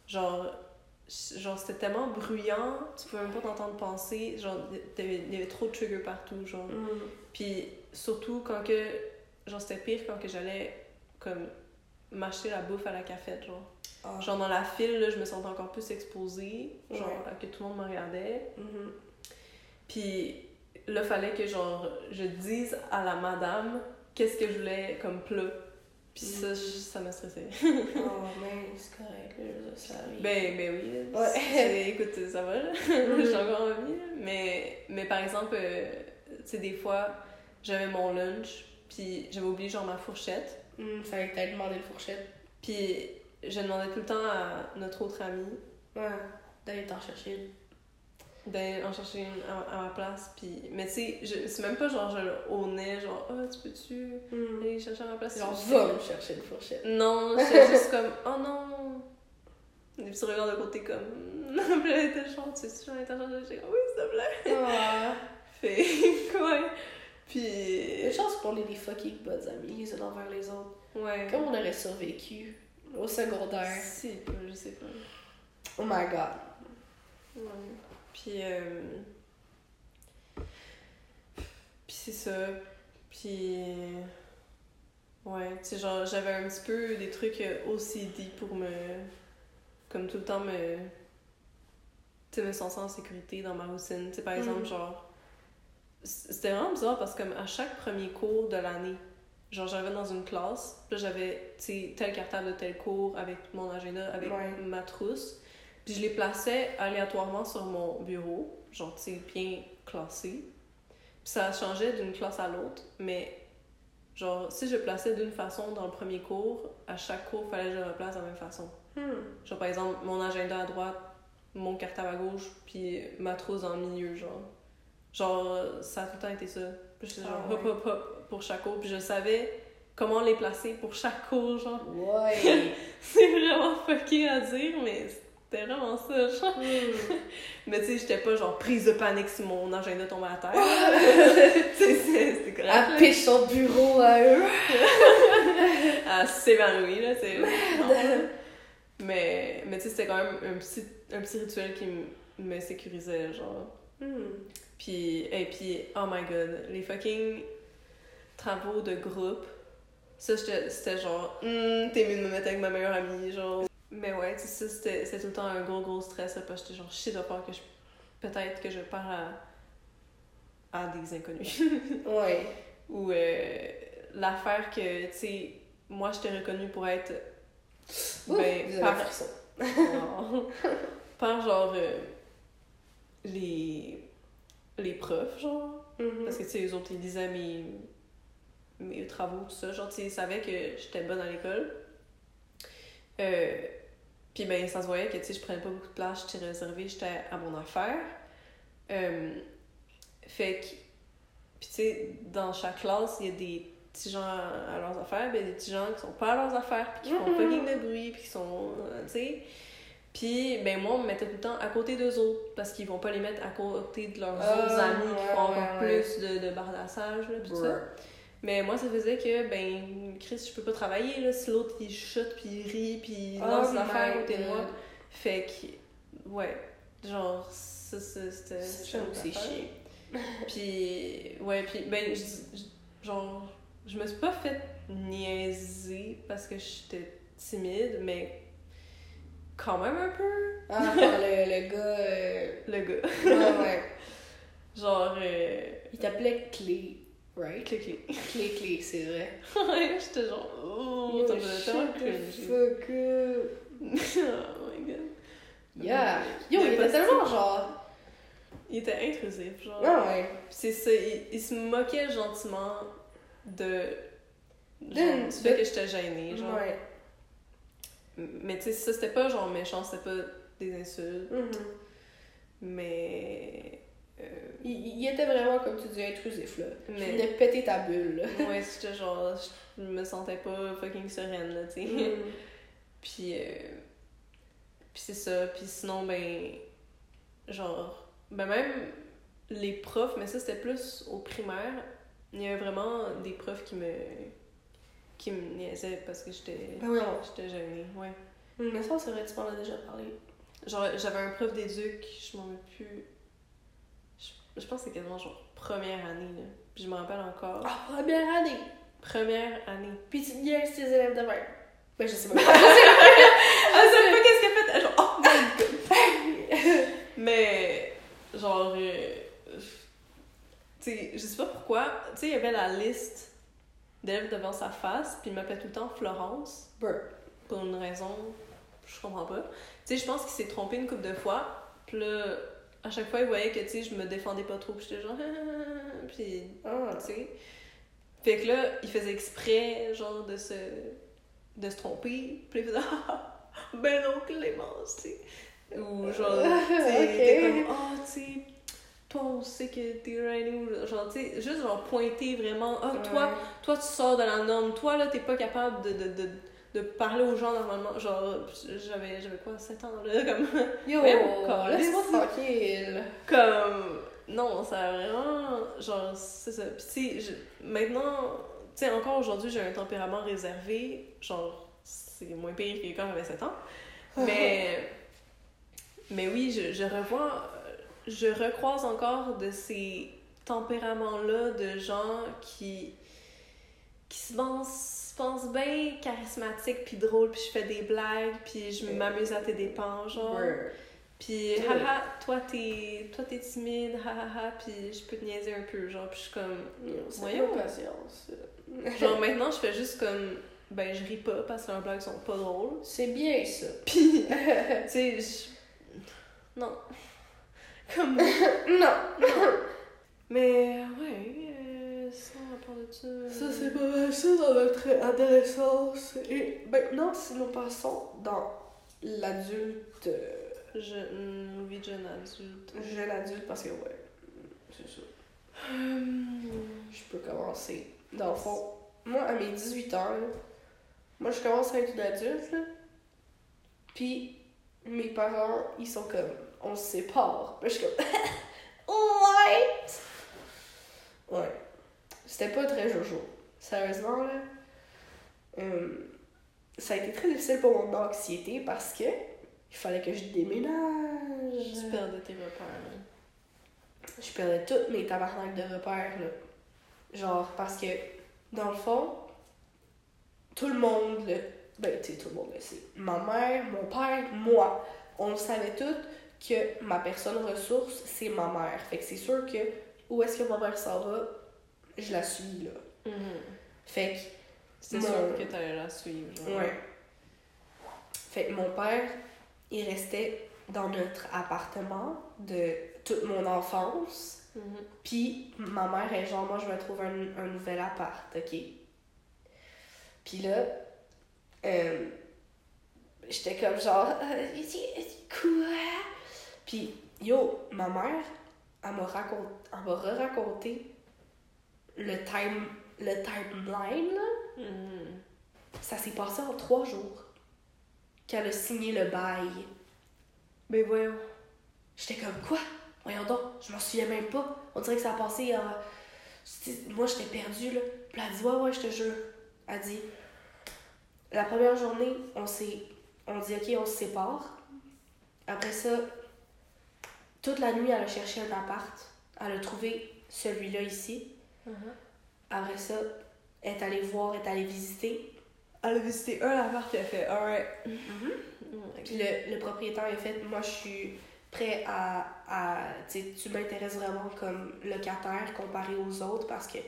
S1: Genre, genre c'était tellement bruyant, tu pouvais même pas t'entendre penser. Genre, il y avait trop de triggers partout, genre.
S2: Hmm.
S1: Puis, surtout quand que. Genre, c'était pire quand que j'allais, comme, m'acheter la bouffe à la cafette, genre.
S2: Ah.
S1: Genre, dans la file, là, je me sentais encore plus exposée. Genre,
S2: Ouais.
S1: que tout le monde me regardait.
S2: Mhm.
S1: Puis là, fallait que genre je dise à la madame qu'est-ce que je voulais comme plat. Puis ça, je- ça me stressait.
S2: oh, mais c'est correct, ça arrive.
S1: ben, ben oui.
S2: Ouais.
S1: Écoute, ça va.
S2: Mhm.
S1: J'ai encore envie. Mais, mais par exemple, euh, tu sais, des fois, j'avais mon lunch, puis j'avais oublié genre ma fourchette.
S2: Hmm, fallait que t'ailles demander une fourchette.
S1: Puis je demandais tout le temps à notre autre amie
S2: Ouais. D'aller t'en chercher.
S1: D'aller en chercher une à, à ma place. Puis, mais tu sais, c'est même pas genre je le au nez, genre, ah, tu peux-tu aller chercher à ma place?
S2: Genre, va me chercher une fourchette.
S1: Non, j'étais juste comme, oh non! Des petits regards de côté comme, non, puis elle était genre, tu sais, j'en étais j'étais comme, oui, s'il te plaît.
S2: Ouais.
S1: Fait.
S2: Une
S1: Puis,
S2: chance qu'on ait des fucking bonnes amies les uns envers les autres.
S1: ouais.
S2: Comment on aurait survécu au secondaire?
S1: Si, je sais pas.
S2: Oh my god.
S1: Ouais. Puis, euh... Puis c'est ça. Puis, ouais, tu sais, genre, j'avais un petit peu des trucs euh, OCD pour me. Comme tout le temps me. Tu sais, me sentir en sécurité dans ma routine. Tu sais, par exemple,
S2: Mhm.
S1: genre. C'était vraiment bizarre parce que, comme à chaque premier cours de l'année, genre, j'arrivais dans une classe, puis là, j'avais, tel cartable de tel cours avec mon agenda, avec
S2: Ouais.
S1: ma trousse. Puis je les plaçais aléatoirement sur mon bureau, genre, tu sais, bien classé. Puis ça changeait d'une classe à l'autre, mais genre, si je plaçais d'une façon dans le premier cours, à chaque cours, il fallait que je le place de la même façon.
S2: Hmm.
S1: Genre, par exemple, mon agenda à droite, mon cartable à gauche, puis ma trousse le milieu, genre. Genre, ça a tout le temps été ça. Puis j'étais genre,
S2: Ah
S1: hop,
S2: ouais.
S1: hop, hop, pour chaque cours, puis je savais comment les placer pour chaque cours, genre.
S2: Ouais.
S1: C'est vraiment fucké à dire, mais c'était vraiment ça, genre.
S2: Hmm.
S1: Mais tu sais, j'étais pas genre prise de panique si mon agenda tombait à terre. Tu C'était correct.
S2: Elle
S1: là.
S2: piche son bureau à eux.
S1: Elle s'évanouit, là, c'est. non. Mais, mais tu sais, c'était quand même un petit, un petit rituel qui me sécurisait, genre.
S2: Hmm.
S1: Puis, et puis, oh my god, les fucking travaux de groupe. Ça, c'était genre, Hmm, t'es mieux de me mettre avec ma meilleure amie, genre. Mais ouais, tu sais, ça, c'était tout le temps un gros, gros stress, parce que j'étais genre, shit, de peur que je. Peut-être que je parle à, à des inconnus.
S2: Ouais.
S1: Ou euh, l'affaire que, tu sais, moi, j'étais reconnue pour être. Ben, par, par genre. euh, les. les profs, genre.
S2: Mhm.
S1: Parce que, tu sais, eux autres, ils lisaient mes, mes travaux, tout ça. Genre, tu sais, ils savaient que j'étais bonne à l'école. Euh, puis, ben, ça se voyait que, tu sais, je prenais pas beaucoup de place, j'étais réservée, j'étais à mon affaire. Euh, fait que, puis, tu sais, dans chaque classe, il y a des petits gens à leurs affaires, ben, des petits gens qui sont pas à leurs affaires, puis qui font fucking de bruit, puis qui sont, euh, tu sais. Puis, ben, moi, on me mettait tout le temps à côté d'eux autres, parce qu'ils vont pas les mettre à côté de leurs
S2: Ah,
S1: autres amis qui font encore
S2: ouais, ouais.
S1: plus de, de bardassage, là, tout ça. Mais moi, ça faisait que, ben, Chris, je peux pas travailler, là, si l'autre, il chute, puis il rit, puis il
S2: Oh
S1: lance
S2: my
S1: l'affaire à côté de moi.
S2: God.
S1: Fait que, ouais, genre, ça, ça, c'était...
S2: C'est
S1: une affaire.
S2: chiant.
S1: Puis, ouais, puis, ben, je- je- genre, je me suis pas fait niaiser parce que j'étais timide, mais quand même un peu,
S2: Ah, le, le gars. euh,
S1: le gars.
S2: Ouais.
S1: Genre, euh,
S2: Il t'appelait Clé, right?
S1: clic, clic.
S2: Clé, Clé, c'est vrai.
S1: j'étais genre, oh, cringe.
S2: fuck up.
S1: oh my god.
S2: Yeah. Yo,
S1: Il
S2: était
S1: pas
S2: tellement genre.
S1: Il était intrusif, genre.
S2: Ah ouais.
S1: C'est ça, il, il se moquait gentiment de. Genre, du fait
S2: de-
S1: que j'étais gênée, genre.
S2: Ouais.
S1: Mais tu sais, ça c'était pas genre méchant, c'était pas des insultes,
S2: Mhm.
S1: mais. Euh,
S2: il, il était vraiment, comme tu dis, intrusif, là. Il
S1: mais.
S2: venait péter ta bulle, là.
S1: ouais, j'étais genre. Je me sentais pas fucking sereine, là, tu sais. Puis. euh, Puis c'est ça, puis sinon, ben. Genre. Ben même les profs, mais ça c'était plus au primaire, il y avait vraiment des profs qui me. qui me niaisaient parce que j'étais.
S2: Ben oui,
S1: J'étais gênée, ouais.
S2: Mais ça, c'est vrai, tu m'en as déjà parlé.
S1: Genre, j'avais un prof d'éduc, je m'en rappelle plus. Je, je pense que c'est quasiment genre première année, là. Puis je me rappelle encore.
S2: Ah, première année!
S1: Première année.
S2: Puis tu niaises tes élèves de même. Ben, je sais pas.
S1: Ah, ça savez pas qu'est-ce qu'elle fait? Genre, oh my god! Mais, genre, euh, tu sais, je sais pas pourquoi. Tu sais, il y avait la liste d'élèves devant sa face, puis il m'appelait tout le temps Florence,
S2: Brr.
S1: pour une raison, je comprends pas. Tu sais, je pense qu'il s'est trompé une couple de fois, puis là, à chaque fois, il voyait que, tu sais, je me défendais pas trop, puis j'étais genre, puis
S2: Ah.
S1: tu sais. Fait que là, il faisait exprès, genre, de se, de se tromper. Puis il faisait, ah, ben non, Clémence, tu sais. Ou genre, tu sais, comme, oh, tu sais, toi, on sait que t'es writing. Genre, tu sais, juste genre pointer vraiment, ah, toi,
S2: Ouais.
S1: toi, tu sors de la norme. Toi, là, t'es pas capable de, de, de, de parler aux gens normalement. Genre, j'avais, j'avais quoi, 7 ans, là, comme.
S2: Yo,
S1: Même
S2: laisse-moi tranquille.
S1: comme non ça a vraiment genre c'est ça puis tu sais je- maintenant tu sais encore aujourd'hui j'ai un tempérament réservé genre c'est moins pire que quand j'avais 7 ans mais mais oui je, je revois je recroise encore de ces tempéraments là de gens qui qui se pensent, se pensent bien charismatiques puis drôles puis je fais des blagues puis je m'amuse à tes dépens genre puis, haha, toi t'es, toi t'es timide, hahaha, puis je peux te niaiser un peu, genre, puis je suis comme. Voyons.
S2: patience.
S1: Genre, maintenant, je fais juste comme. Ben, je ris pas parce que leurs blagues sont pas drôles.
S2: C'est bien ça.
S1: Puis, tu sais, je. Non. Comme.
S2: non.
S1: Mais, ouais, ça, de ça.
S2: Ça, c'est pas mal ça dans notre adolescence. Et maintenant, si nous passons dans l'adulte,
S1: Je, vie de jeune adulte.
S2: jeune adulte, parce que, ouais, c'est ça.
S1: Hum,
S2: Je peux commencer. Dans le fond, moi, à mes 18 ans, là, moi, je commence à être une adulte, là. Puis, mes parents, ils sont comme, on se sépare. Puis, je suis comme, what? Ouais. C'était pas très jojo. Sérieusement, là. euh, ça a été très difficile pour mon anxiété parce que il fallait que je déménage.
S1: Tu perdais tes repères, là.
S2: Je perdais toutes mes tabarnaks de repères, là. Genre, parce que, dans le fond, tout le monde, le... ben, tu sais, tout le monde le sait. Ma mère, mon père, moi, on le savait toutes que ma personne ressource, c'est ma mère. Fait que c'est sûr que, où est-ce que ma mère s'en va, je la suis, là. Fait que, Mon-
S1: sûr que t'allais la suivre, genre.
S2: Ouais. Fait que mon père, il restait dans notre appartement de toute mon enfance.
S1: Mhm.
S2: Puis ma mère est genre, moi je vais trouver un, un nouvel appart, ok? Puis là, euh, j'étais comme genre, euh, quoi? Puis yo, ma mère, elle m'a raconté, elle m'a re-raconté le time, le timeline, là.
S1: Mhm.
S2: Ça s'est passé en trois jours qu'elle a signé le bail.
S1: Ben voyons.
S2: J'étais comme quoi? Voyons donc, je m'en souviens même pas. On dirait que ça a passé en. Moi j'étais perdue là. Puis elle dit ouais ouais je te jure. Elle dit La première journée, on s'est. On dit ok on se sépare. Après ça, toute la nuit elle a cherché un appart. Elle a trouvé celui-là ici.
S1: Mhm.
S2: Après ça, elle est allée voir, elle est allée visiter.
S1: Elle a visité un appart, elle a fait, alright.
S2: Puis le, le propriétaire a fait Moi, je suis prêt à. à tu sais, tu m'intéresses vraiment comme locataire comparé aux autres parce que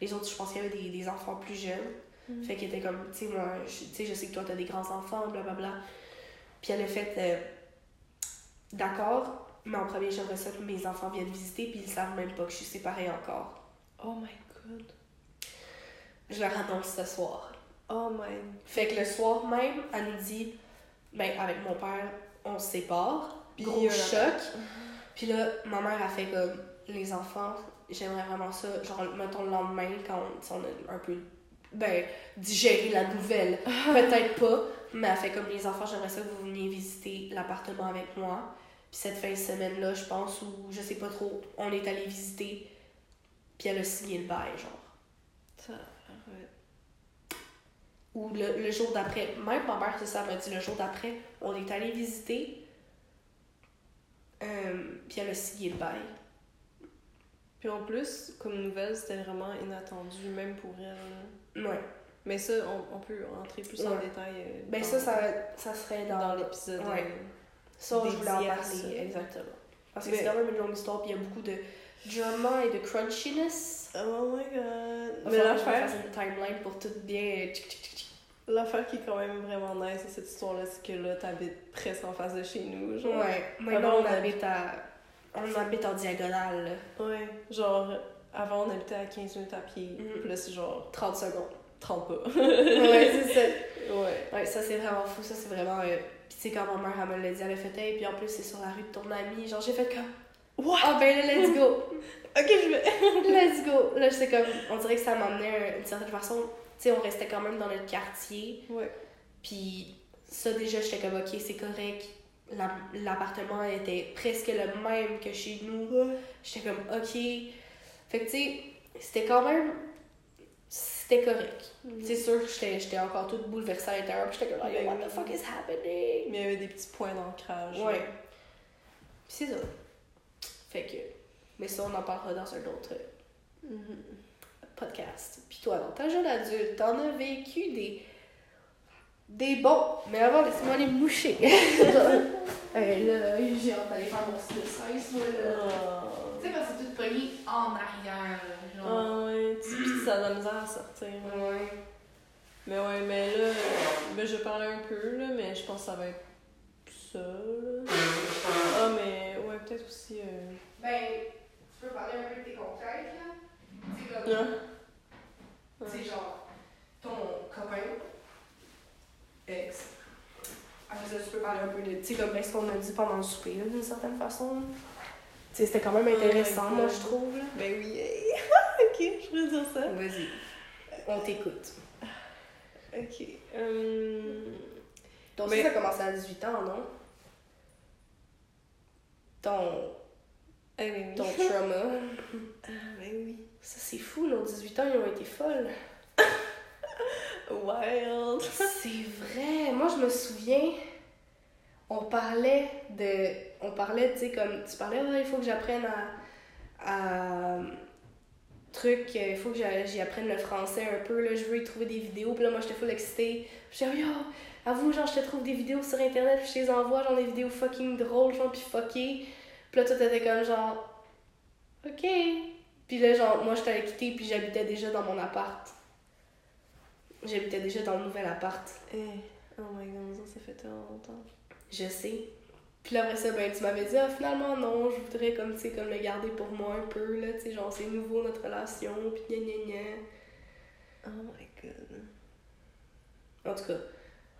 S2: les autres, je pense qu'il y avait des, des enfants plus jeunes.
S1: Mhm.
S2: Fait qu'il était comme Tu sais, moi, je, je sais que toi, t'as des grands enfants, blablabla. Puis elle a fait euh, D'accord, mais en premier, j'aimerais ça que mes enfants viennent visiter, puis ils savent même pas que je suis séparée encore.
S1: Oh my god.
S2: Je leur annonce ce soir.
S1: Oh my.
S2: Fait que le soir même, elle nous dit, ben avec mon père, on se sépare.
S1: Puis,
S2: Gros
S1: euh,
S2: choc. Puis là, ma mère a fait comme les enfants, j'aimerais vraiment ça, genre mettons le lendemain quand on, on a un peu ben digéré la nouvelle. Peut-être pas, mais elle fait comme les enfants, j'aimerais ça que vous veniez visiter l'appartement avec moi. Puis cette fin de semaine-là, je pense, ou je sais pas trop, on est allé visiter. Puis elle a signé le bail, genre.
S1: Ça.
S2: Ou le, le jour d'après, même ma mère, c'est ça, m'a dit le jour d'après, on est allé visiter. Euh, puis elle a signé le bail.
S1: Puis en plus, comme nouvelle, c'était vraiment inattendu, même pour elle.
S2: Ouais.
S1: Mais ça, on, on peut entrer plus en
S2: Ouais.
S1: détail. euh,
S2: Ben ça, ça, ça serait dans,
S1: dans l'épisode.
S2: Ouais.
S1: euh,
S2: Ça, je voulais en parler, exactement. Parce que c'est quand même une longue histoire, puis il y a beaucoup de drama et de crunchiness.
S1: Oh my god. Mais l'affaire,
S2: une timeline pour tout bien. tchic.
S1: l'affaire qui est quand même vraiment nice de cette histoire-là, c'est que là, t'habites presque en face de chez nous. Genre.
S2: Ouais, maintenant on
S1: on
S2: habite à. On habite en diagonale, là.
S1: Ouais. Genre, avant, on habitait à 15 minutes à pied.
S2: Mhm.
S1: Puis là, c'est genre
S2: 30 secondes.
S1: 30 pas.
S2: ouais, c'est ça.
S1: ouais.
S2: Ouais, ça c'est vraiment fou, ça c'est vraiment. euh, puis tu sais, quand ma mère, elle me l'a dit, elle a fait, hey, puis en plus, c'est sur la rue de ton ami. Genre, j'ai fait comme,
S1: What?
S2: ah ben là, let's go.
S1: Ok, je vais.
S2: let's go. Là, j'étais comme, on dirait que ça m'emmenait d'une certaine façon. Tu sais, on restait quand même dans notre quartier.
S1: Ouais.
S2: Puis ça, déjà, j'étais comme, ok, c'est correct. La- L'appartement était presque le même que chez nous. J'étais comme, ok. Fait que, tu sais, c'était quand même. C'était correct. C'est sûr que j'étais j'étais encore toute bouleversée à l'intérieur. Puis j'étais comme, what the fuck is happening?
S1: Mais il y avait des petits points d'ancrage.
S2: Ouais. Puis c'est ça. Fait que. Mais ça, on en parlera dans un autre
S1: Mhm.
S2: podcast. Puis toi, dans ta jeune adulte, t'en as vécu des. des bons. Mais avant, laisse-moi les moucher. hey, là, j'ai hâte d'aller faire mon style 16, moi, là.
S1: Ah.
S2: Tu sais, quand c'est tout pogné en arrière, genre.
S1: Ah ouais, tu sais, puis ça a de misère à sortir.
S2: Ouais.
S1: Mais ouais, mais là, ben, je parlais un peu, là, mais je pense que ça va être ça, là. Ah, mais ouais, peut-être aussi. Euh...
S2: Ben, tu peux parler un peu de tes conquêtes, là. Tu sais, comme. Tu sais, genre, ton copain, ex. Après ça, tu peux parler un peu de. Tu sais, comme ben, ce qu'on a dit pendant le souper, là, d'une certaine façon. Tu sais, c'était quand même intéressant, moi, je trouve, là.
S1: Ben oui, ok, je peux dire ça.
S2: Vas-y. On t'écoute.
S1: Ok. Euh...
S2: Donc,
S1: Mais-
S2: ça, ça a commencé à 18 ans, non? Ton,
S1: Eh oui.
S2: ton trauma.
S1: Ah, ben oui.
S2: Ça, c'est fou, nos 18 ans, ils ont été folles.
S1: Wild.
S2: C'est vrai. Moi, je me souviens, on parlait de. On parlait, tu sais, comme. Tu parlais, Ah, il faut que j'apprenne à. à truc, il faut que j'y apprenne le français un peu, là, je veux y trouver des vidéos, puis là, moi, j'étais full excitée. J'étais, yo, avoue, genre, je te trouve des vidéos sur internet, puis je te les envoie, genre, des vidéos fucking drôles, genre, puis fuckées. Puis là, toi, t'étais comme, genre, ok. Puis là, genre, moi, je t'avais quitté, puis j'habitais déjà dans mon appart. J'habitais déjà dans le nouvel appart.
S1: Eh, Oh my god, ça, ça fait tellement longtemps.
S2: Je sais. Puis là, après ça, ben, tu m'avais dit, ah, finalement, non, je voudrais, comme, tu sais, comme le garder pour moi un peu, là, tu sais, genre, c'est nouveau, notre relation, puis gna gna gna.
S1: Oh my god.
S2: En tout cas,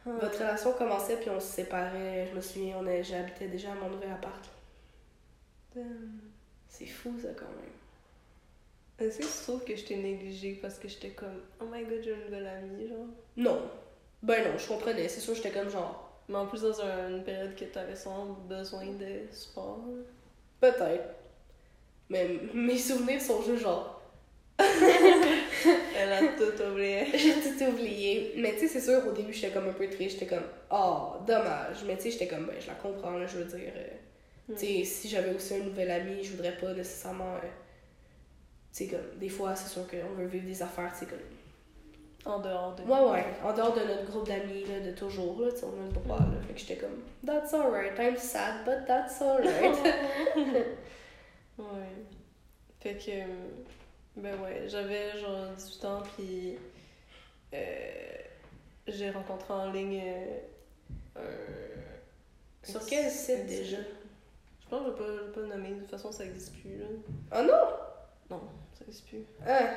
S1: Ah.
S2: votre relation commençait, puis on se séparait, je me souviens, on a- j'habitais déjà à mon nouvel appart.
S1: Damn.
S2: C'est fou, ça, quand même.
S1: Est-ce que tu trouves que je t'ai négligée parce que j'étais comme Oh my god, j'ai une nouvelle amie, genre?
S2: Non. Ben non, je comprenais, c'est sûr, j'étais comme, genre,
S1: Mais en plus, dans un- une période que t'avais sans besoin de sport.
S2: peut-être. Mais mes souvenirs sont juste, genre,
S1: Elle a tout oublié.
S2: J'ai tout oublié. Mais tu sais, c'est sûr, au début, j'étais comme un peu triste. J'étais comme, oh, dommage. Mais tu sais, j'étais comme, ben, je la comprends, là, je veux dire. euh, Tu sais, si j'avais aussi un nouvel ami, je voudrais pas nécessairement. euh, tu sais, comme, des fois, c'est sûr qu'on veut vivre des affaires, tu sais, comme.
S1: En dehors de.
S2: Ouais, ouais, en dehors de notre groupe d'amis, là, de toujours, là, tu sais, on a le droit, là. Fait que j'étais comme, that's alright, I'm sad, but that's alright.
S1: ouais. Fait que. Ben ouais, j'avais genre 18 ans, puis. euh, j'ai rencontré en ligne. euh, un.
S2: Sur quel site déjà?
S1: Je pense que je vais pas, je vais pas le nommer, de toute façon ça existe plus là.
S2: Oh non!
S1: Non, ça existe plus.
S2: Ah,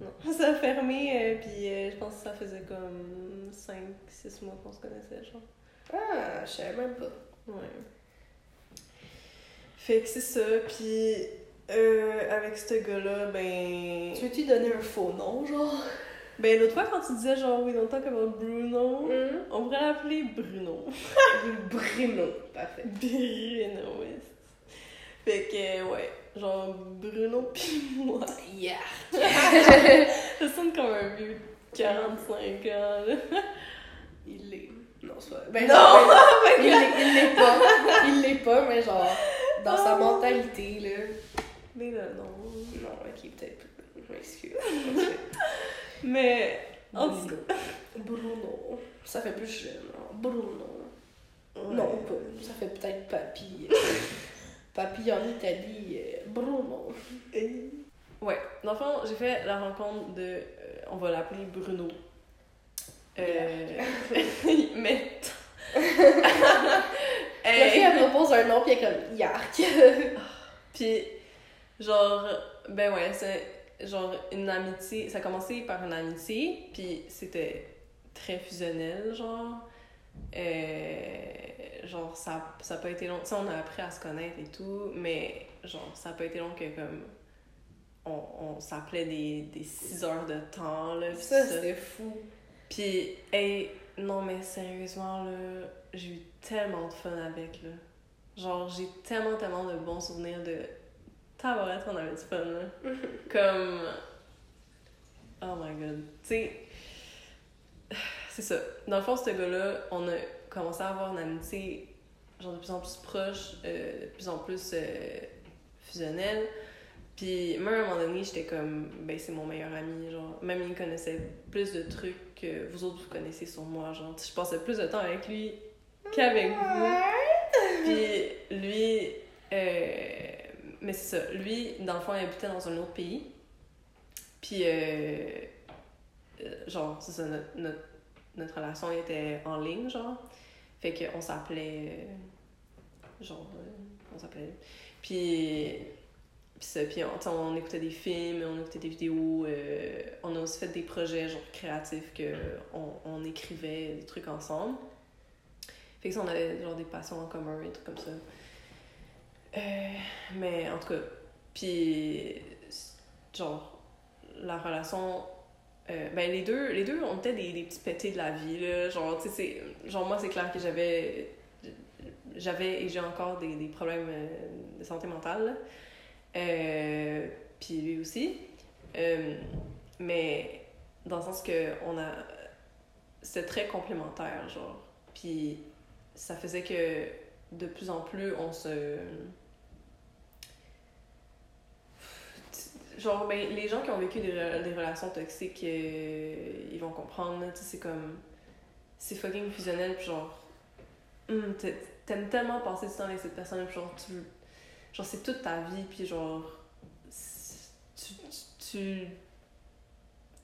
S1: Non. Ça a fermé, euh, puis euh, je pense que ça faisait comme 5-6 mois qu'on se connaissait, genre.
S2: ah, je savais même pas.
S1: Ouais. Fait que c'est ça, puis euh, avec ce gars-là, ben.
S2: Tu veux-tu donner un faux nom, genre?
S1: Ben l'autre fois quand tu disais genre we don't talk about Bruno,
S2: Hum?
S1: on pourrait l'appeler Bruno.
S2: Bruno. Parfait.
S1: Bruno, oui. Fait que ouais, genre Bruno pis moi.
S2: Yeah!
S1: Ça sonne comme un vieux de 45 ans, là.
S2: Il l'est. Non, c'est pas. Ben,
S1: Non!
S2: ben, il l'est pas. Il l'est pas, mais genre, dans sa mentalité, là.
S1: Mais là, non.
S2: Non, ok, peut-être. Je m'excuse.
S1: Mais. en
S2: Bruno. Bruno. Ça fait plus jeune. hein. Bruno.
S1: Ouais.
S2: Non, pas. Ça fait peut-être papy. papy en Italie. Bruno.
S1: Ouais, dans le fond, j'ai fait la rencontre de. euh, on va l'appeler Bruno. Euh. mais.
S2: La fille, elle propose un nom, puis elle est comme Yark.
S1: Puis, genre, ben ouais, c'est genre une amitié. Ça a commencé par une amitié, puis c'était très fusionnel, genre. euh, genre, ça, ça a pas été long. Tu sais, on a appris à se connaître et tout, mais genre, ça a pas été long que comme. On, on s'appelait des, des 6 heures de temps, là. pis
S2: Ça,
S1: ça.
S2: c'était fou.
S1: Puis, hey, non, mais sérieusement, là, j'ai eu tellement de fun avec, là. Genre, j'ai tellement, tellement de bons souvenirs de tabarette, on avait du fun, là. Comme. Oh my god. Tu sais, c'est ça. Dans le fond, ce gars-là, on a commencé à avoir une amitié, genre, de plus en plus proche, euh, de plus en plus euh, fusionnelle. Puis, même à un moment donné, j'étais comme, ben, c'est mon meilleur ami, genre. Même il connaissait plus de trucs que vous autres, vous connaissez sur moi, genre. Je passais plus de temps avec lui qu'avec vous. Puis, lui, euh, mais c'est ça. Lui, dans le fond, il habitait dans un autre pays. Puis, euh, euh, genre, c'est ça, notre, notre, notre relation était en ligne, genre. Fait qu'on s'appelait. euh, genre, euh, on s'appelait. Puis, puis puis on, on écoutait des films, on écoutait des vidéos. on a aussi fait des projets, genre, créatifs, que on écrivait des trucs ensemble. Fait que ça, on avait, genre, des passions en commun, des trucs comme ça. Euh, mais en tout cas, puis genre la relation euh, ben les deux les deux on était des, des petits pétés de la vie là. Genre tu sais c'est- genre moi c'est clair que j'avais j'avais et j'ai encore des, des problèmes euh, de santé mentale puis lui aussi. Mais dans le sens que on a c'était très complémentaire genre. Puis ça faisait que de plus en plus on se genre ben, les gens qui ont vécu des, re- des relations toxiques euh, ils vont comprendre tu sais c'est comme c'est fucking fusionnel puis genre hum, t'a- t'aimes tellement passer du temps avec cette personne puis genre tu genre c'est toute ta vie puis genre tu, tu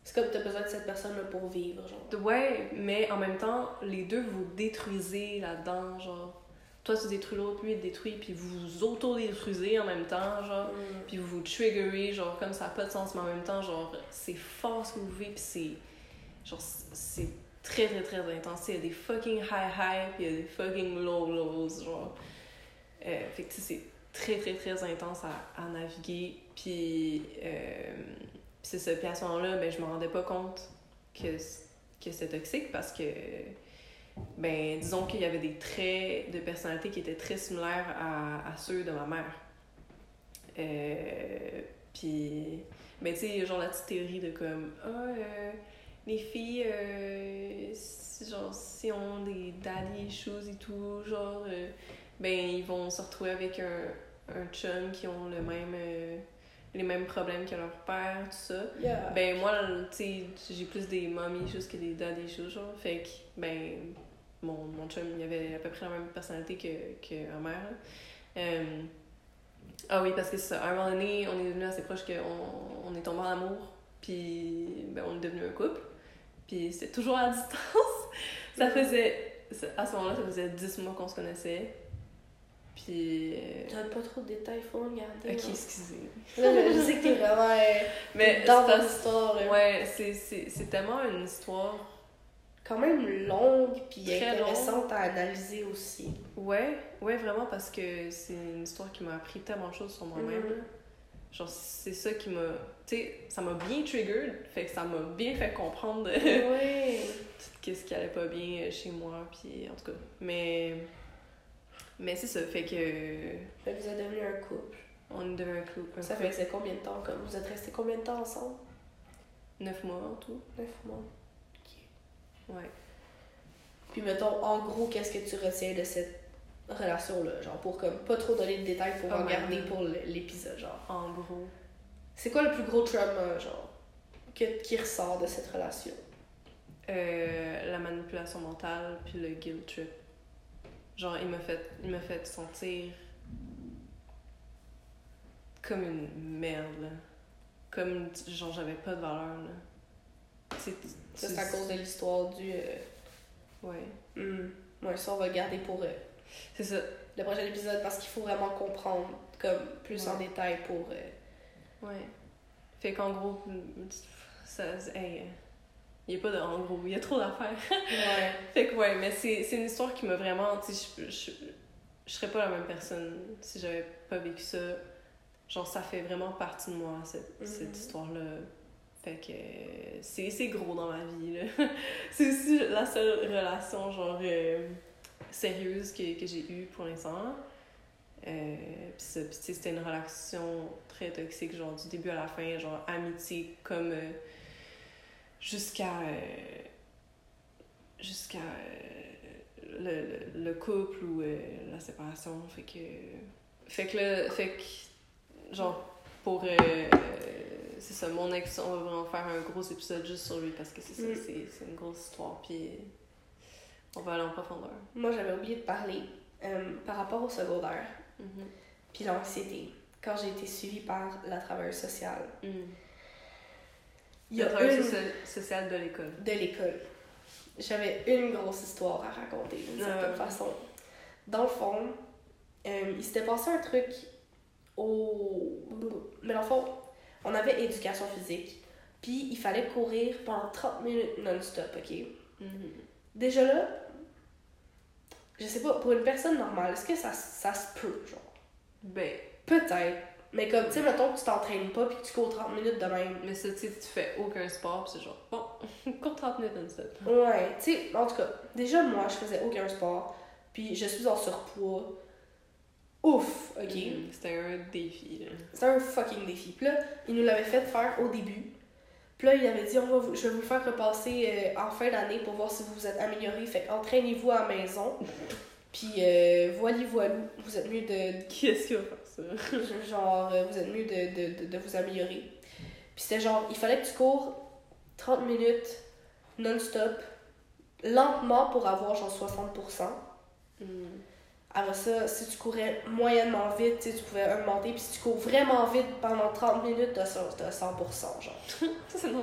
S2: C'est comme t'as besoin de cette personne-là pour vivre, genre.
S1: Ouais, mais en même temps, les deux vous détruisez là-dedans, genre. Toi, tu détruis l'autre, lui, il te détruit, puis vous vous auto-détruisez en même temps, genre.
S2: Mm.
S1: Puis vous vous triggerez, genre, comme ça n'a pas de sens, mais en même temps, genre, c'est fort ce que vous vivez, puis c'est. Genre, c'est très, très, très intense. Il y a des fucking high-high, puis il y a des fucking low-lows, genre. Euh, fait que, tu sais, c'est très, très, très intense à, à naviguer, puis. Euh, puis c'est ça, puis à ce moment-là, ben, je me rendais pas compte que, que c'était toxique parce que. Ben, disons qu'il y avait des traits de personnalité qui étaient très similaires à, à ceux de ma mère. Euh, puis, ben, tu sais, genre la petite théorie de comme, ah, euh, les filles, euh, si- genre, si ont des daddy issues et tout, genre, euh, ben, ils vont se retrouver avec un, un chum qui ont le même, euh, les mêmes problèmes que leur père, tout ça.
S2: Yeah.
S1: Ben, moi, tu sais, j'ai plus des mommy issues que des daddy issues, genre. Fait que, ben, mon, mon chum, il avait à peu près la même personnalité que, que ma mère. là. Euh, ah oui, parce que c'est ça. À un moment donné, on est devenu assez proche qu'on on est tombé en amour, puis ben, on est devenu un couple. Puis c'était toujours à distance. ça faisait. À ce moment-là, ça faisait 10 mois qu'on se connaissait. Puis. euh,
S2: Donne pas trop de détails, faut le garder.
S1: Ok, excusez.
S2: Là, je sais que t'es vraiment euh,
S1: Mais
S2: dans ton histoire. là.
S1: Ouais, c'est tellement une histoire
S2: Quand même longue puis
S1: Très
S2: intéressante à analyser aussi.
S1: Ouais, ouais, vraiment, parce que c'est une histoire qui m'a appris tellement de choses sur moi-même.
S2: Mhm.
S1: Genre, c'est ça qui m'a. Tu sais, ça m'a bien triggered, fait que ça m'a bien fait comprendre
S2: ouais.
S1: qu'est-ce qui allait pas bien chez moi, puis en tout cas. Mais. Mais c'est ça, fait que.
S2: Fait que vous êtes devenus un couple.
S1: On est devenu un un
S2: Ça
S1: couple.
S2: faisait combien de temps comme vous êtes restés combien de temps ensemble?
S1: Neuf mois en tout.
S2: Neuf mois.
S1: Ouais.
S2: Puis mettons, en gros, qu'est-ce que tu retiens de cette relation-là? Genre, pour comme pas trop donner de détails pour
S1: Ah
S2: en
S1: ouais.
S2: garder pour l'épisode, genre.
S1: En gros.
S2: C'est quoi le plus gros trauma, genre, que, qui ressort de cette relation?
S1: Euh, la manipulation mentale, puis le guilt trip. Genre, il m'a fait, il m'a fait sentir comme une merde, là. Comme, genre, j'avais pas de valeur, là. C'est,
S2: Ça, c'est à cause de l'histoire du... euh,
S1: Ouais.
S2: hmm. Ouais, ça, on va le garder pour euh,
S1: C'est ça.
S2: le prochain épisode parce qu'il faut vraiment comprendre comme plus en détail pour... euh,
S1: Ouais. Fait qu'en gros, ça, hey, Il y a pas de en gros, il y a trop d'affaires.
S2: Ouais.
S1: fait que ouais, mais c'est c'est une histoire qui m'a vraiment. Tu sais, je, serais pas la même personne si j'avais pas vécu ça. Genre, ça fait vraiment partie de moi, cette,
S2: Mhm.
S1: cette histoire-là. Fait que c'est gros dans ma vie, c'est aussi la seule relation, genre, euh, sérieuse que, que j'ai eue pour l'instant. Euh, sais, c'était une relation très toxique, genre, du début à la fin, genre, amitié comme... euh, jusqu'à... euh, jusqu'à... le, le, le couple ou la séparation. Fait que... Fait que là... Fait que... Genre, pour... euh, euh, c'est ça, mon ex, on va vraiment faire un gros épisode juste sur lui parce que c'est ça,
S2: Mm.
S1: c'est, c'est une grosse histoire, puis on va aller en profondeur.
S2: Moi, j'avais oublié de parler euh, par rapport au secondaire,
S1: Mhm.
S2: puis l'anxiété, quand j'ai été suivie par la travailleuse sociale.
S1: Mm.
S2: Il y a
S1: Le travail
S2: une
S1: social, social de l'école.
S2: de l'école. J'avais une grosse histoire à raconter d'une
S1: Ah
S2: certaine façon. Dans le fond, euh, il s'était passé un truc au. Mais dans le fond, on avait éducation physique, puis il fallait courir pendant 30 minutes non-stop, ok?
S1: Mhm.
S2: Déjà là, je sais pas, pour une personne normale, est-ce que ça, ça se peut, genre?
S1: Ben,
S2: Peut-être. Mais comme, tu sais, mettons que tu t'entraînes pas puis que tu cours 30 minutes de même.
S1: mais ça, tu sais, tu fais aucun sport, pis c'est genre, bon, cours 30 minutes non-stop.
S2: Ouais, tu sais, en tout cas, déjà moi, je faisais aucun sport, puis je suis en surpoids. Ouf, ok?
S1: Mhm. C'était un défi.
S2: C'est un fucking défi. Puis là, il nous l'avait fait faire au début. Puis là, il avait dit, on va vous- je vais vous faire repasser euh, en fin d'année pour voir si vous vous êtes amélioré. Fait entraînez-vous à la maison. Puis euh, voilà, voilà, vous êtes mieux de,
S1: Qui est-ce qui va faire ça?
S2: genre, euh, vous êtes mieux de, de, de, de vous améliorer. Puis c'était genre, il fallait que tu cours 30 minutes non-stop, lentement pour avoir genre 60%.
S1: Mhm.
S2: Après ça, si tu courais moyennement vite, tu pouvais augmenter. Puis si tu cours vraiment vite pendant 30 minutes, t'as ça- t'as 100%, genre.
S1: Ça, c'est non.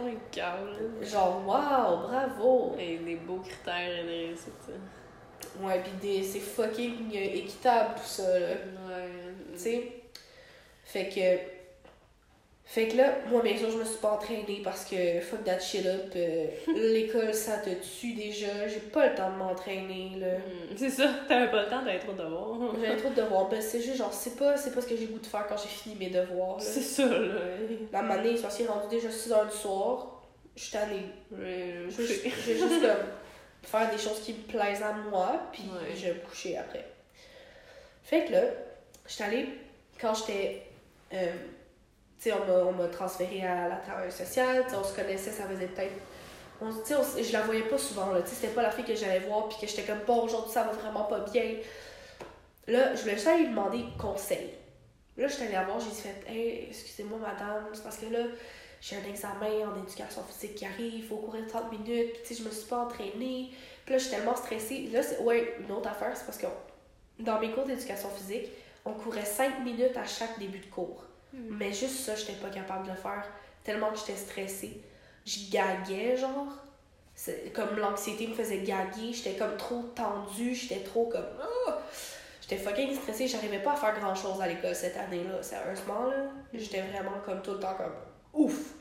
S2: Genre, waouh, bravo!
S1: Et des beaux critères de réussite, ça.
S2: Ouais, pis des- c'est fucking euh, équitable tout ça, là.
S1: Ouais.
S2: Tu sais? Fait que. Fait que là, moi, bien sûr, je me suis pas entraînée parce que fuck that shit up. euh, L'école, ça te tue déjà. J'ai pas le temps de m'entraîner, là.
S1: Mhm. C'est ça, t'avais pas le temps d'être trop devoirs.
S2: J'avais trop de devoirs. Ben, c'est juste genre, c'est pas, pas ce que j'ai le goût de faire quand j'ai fini mes devoirs.
S1: C'est ça, là.
S2: La manée, parce qu'il est rendu déjà 6 heures du soir. Je suis tannée.
S1: Ouais,
S2: Je veux juste, je veux juste comme, faire des choses qui me plaisent à moi, puis
S1: Ouais.
S2: je vais me coucher après. Fait que là, j'étais allée, quand j'étais. euh, tu sais, on m'a- on m'a transféré à la travailleuse sociale, on se connaissait, ça faisait peut-être. on- on- je la voyais pas souvent, là. C'était pas la fille que j'allais voir, puis que j'étais comme, bon, aujourd'hui, ça va vraiment pas bien. Là, je voulais juste aller lui demander conseil. Là, j'étais allée la voir, j'ai dit, fait, hey, excusez-moi, madame, c'est parce que là, j'ai un examen en éducation physique qui arrive, il faut courir 30 minutes, puis je me suis pas entraînée. Puis là, je suis tellement stressée. Là, c'est, ouais, une autre affaire, c'est parce que dans mes cours d'éducation physique, on courait 5 minutes à chaque début de cours. Mais juste ça, j'étais pas capable de le faire, tellement que j'étais stressée. Je gaguais, genre. C'est, comme l'anxiété me faisait gaguer, j'étais comme trop tendue, j'étais trop comme. Ah! J'étais fucking stressée, j'arrivais pas à faire grand chose à l'école cette année-là, sérieusement, là. J'étais vraiment comme tout le temps comme. Ouf!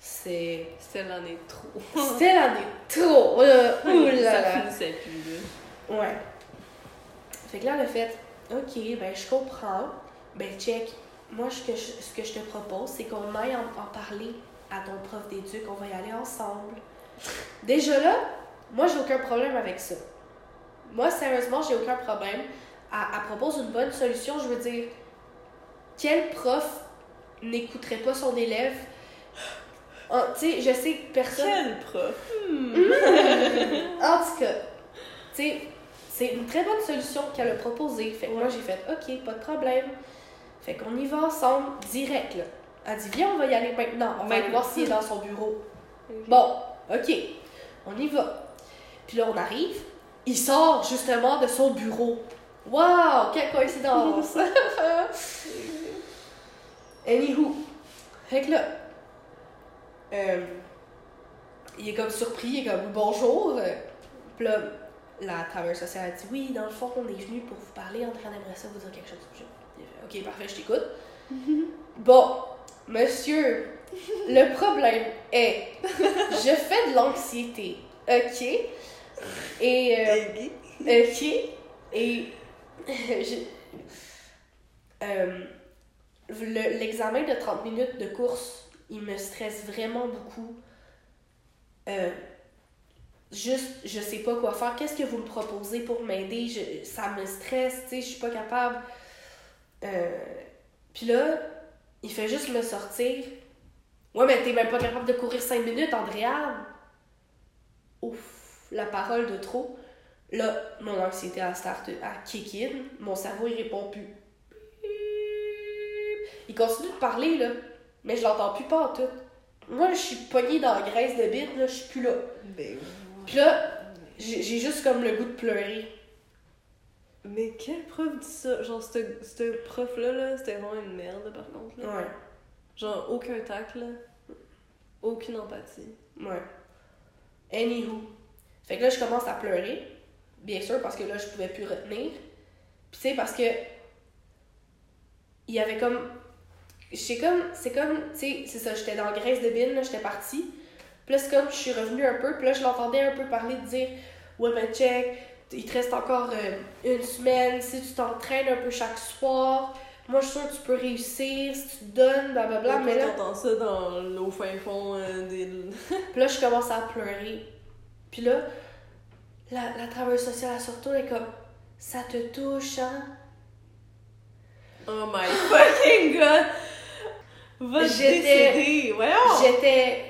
S2: C'est.
S1: C'était l'année trop.
S2: C'était l'année trop! là. Ouh là
S1: ça
S2: là!
S1: finissait plus, là.
S2: Ouais. Fait que là, le fait, ok, ben je comprends. Ben check. Moi, ce que je, ce que je te propose, c'est qu'on aille en, en parler à ton prof d'éduc. On va y aller ensemble. Déjà là, moi, j'ai aucun problème avec ça. Moi, sérieusement, j'ai aucun problème. Elle, elle propose une bonne solution. Je veux dire, quel prof n'écouterait pas son élève? Ah, tu sais, je sais que personne.
S1: Quel prof!
S2: En tout cas, tu sais, c'est une très bonne solution qu'elle a proposée. Fait que moi, j'ai fait, OK, pas de problème. Fait qu'on y va ensemble, direct, là. Elle dit, viens, on va y aller maintenant. On va aller
S1: Maintenant.
S2: voir s'il est dans son bureau. Bon, OK, on y va. Puis là, on arrive. Il sort justement de son bureau. Waouh, quelle coïncidence! Anywho, fait que là, euh, il est comme surpris, il est comme bonjour. Puis là, la travailleuse sociale a dit oui, dans le fond, on est venu pour vous parler, en train d'aimerait ça vous dire quelque chose. Ok, parfait, je t'écoute. bon, Monsieur, le problème est, je fais de l'anxiété, ok? Et, euh,
S1: Baby.
S2: ok? Et, je- euh, le- l'examen de 30 minutes de course, il me stresse vraiment beaucoup. Euh, juste, je sais pas quoi faire. Qu'est-ce que vous me proposez pour m'aider? Ça me stresse, tu sais, je suis pas capable. Euh, Puis là, il fait juste me sortir. Ouais, mais t'es même pas capable de courir 5 minutes, Andréane. Ouf, la parole de trop. Là, mon anxiété à start à kick in. Mon cerveau, il répond plus. Il continue de parler, là. Mais je l'entends plus pas en tout. Moi, je suis pognée dans la graisse de bite, là. Je suis plus là.
S1: Ben,
S2: Puis là, j'ai j'ai juste comme le goût de pleurer.
S1: Mais quel prof dit ça? Genre, ce prof-là, là, c'était vraiment une merde, par contre. Là.
S2: Ouais,
S1: Genre, aucun tact, là. Aucune empathie.
S2: ouais. Anywho. Fait que là, je commence à pleurer. Bien sûr, parce que là, je pouvais plus retenir. Puis tu sais, parce que. Il y avait comme. C'est comme. C'est comme. Tu sais, c'est ça, j'étais dans la graisse de bine, là, j'étais partie. Puis là, c'est comme, je suis revenue un peu. Puis là, je l'entendais un peu parler, de dire Ouais, mais check, il te reste encore euh, une semaine. Si tu t'entraînes un peu chaque soir, moi, je suis sûre que tu peux réussir. Si tu te donnes, blablabla. Mais là.
S1: t'entends ça dans l'au fin fond euh, des...
S2: Puis là, je commence à pleurer. Puis là, la, la travailleuse sociale, elle se retourne et est comme Ça te touche, hein?
S1: Oh my fucking god! Va décéder! Voyons!
S2: J'étais.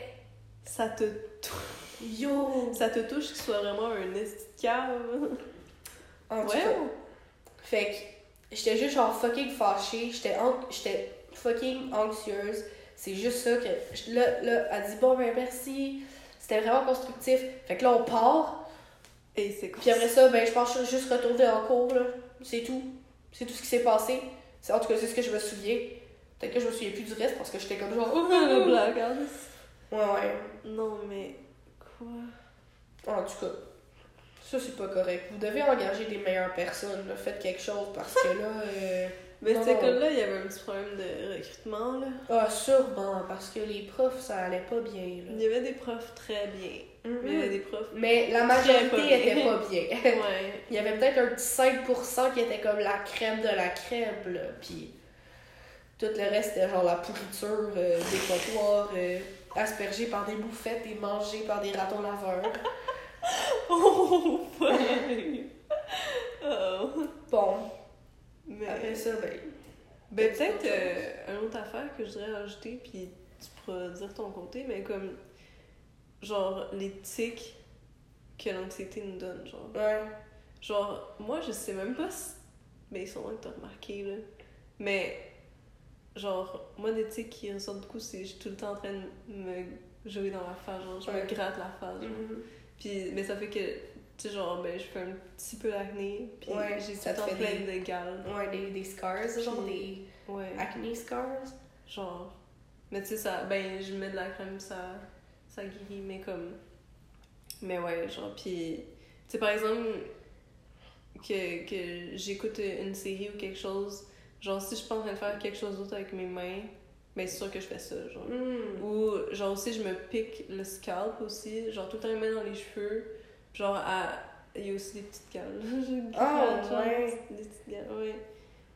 S1: Ça te touche.
S2: Yo
S1: Ça te touche qu'il soit vraiment un esti cave.
S2: En tout
S1: Ouais.
S2: cas. Fait que j'étais juste genre fucking fâchée. J'étais an- fucking anxieuse. C'est juste ça que. Là, là, elle dit Bon, ben merci. C'était vraiment constructif. Fait que là, on part.
S1: Et c'est quoi?
S2: Puis après ça, ben, je pense que je suis juste retournée en cours, là. C'est tout. C'est tout ce qui s'est passé. En tout cas, c'est ce que je me souviens. Peut-être que je me souviens plus du reste parce que j'étais comme genre.
S1: le blackout.
S2: Ouais, ouais.
S1: Non, mais. Quoi?
S2: En tout cas, ça, c'est pas correct. Vous devez engager des meilleures personnes, là. Faites quelque chose parce que là. euh,
S1: Mais cette école-là, il y avait un petit problème de recrutement, là.
S2: Ah, sûrement, parce que les profs, ça allait pas bien,
S1: Il y avait des profs très bien. Mais il y avait des profs.
S2: Mais la
S1: pas
S2: majorité était pas bien.
S1: Ouais.
S2: Il y avait peut-être un petit 5% qui était comme la crème de la crème, là. Puis tout le reste, c'était genre la pourriture euh, des comptoirs, euh, aspergée par des bouffettes et mangée par des ratons laveurs.
S1: Oh! Oh.
S2: Bon,
S1: Mais.
S2: après ça, ben.
S1: Ben, peut-être euh, une autre affaire que je voudrais rajouter, puis tu pourras dire ton côté, mais comme. Genre, les tics que l'anxiété nous donne, genre.
S2: Ouais.
S1: Genre, moi, je sais même pas si. Ben, sûrement que t'as remarqué, là. Mais, genre, moi, des tics qui ressortent beaucoup, c'est que je suis tout le temps en train de me jouer dans la face, genre, je
S2: Ouais.
S1: me gratte la face, genre.
S2: Mhm.
S1: Puis, mais ça fait que, tu sais, genre, ben, je fais un petit peu d'acné, puis
S2: Ouais,
S1: j'ai
S2: ça fait
S1: plein
S2: des-
S1: de gales.
S2: Ouais, des, des scars, genre des
S1: Ouais.
S2: acne scars?
S1: Genre. Mais tu sais, ça. Ben, je mets de la crème, ça. Ça guérit, mais comme. Mais ouais, genre, pis. Tu sais, par exemple, que, que j'écoute une série ou quelque chose, genre, si je suis pas en train de faire quelque chose d'autre avec mes mains, ben, c'est sûr que je fais ça, genre.
S2: Mm.
S1: Ou, genre, aussi, je me pique le scalp aussi, genre, tout le temps, je mets dans les cheveux. Genre, à. Il y a aussi des petites gales. Je
S2: Ah,
S1: gratte, genre,
S2: ouais.
S1: Des petites gales, ouais.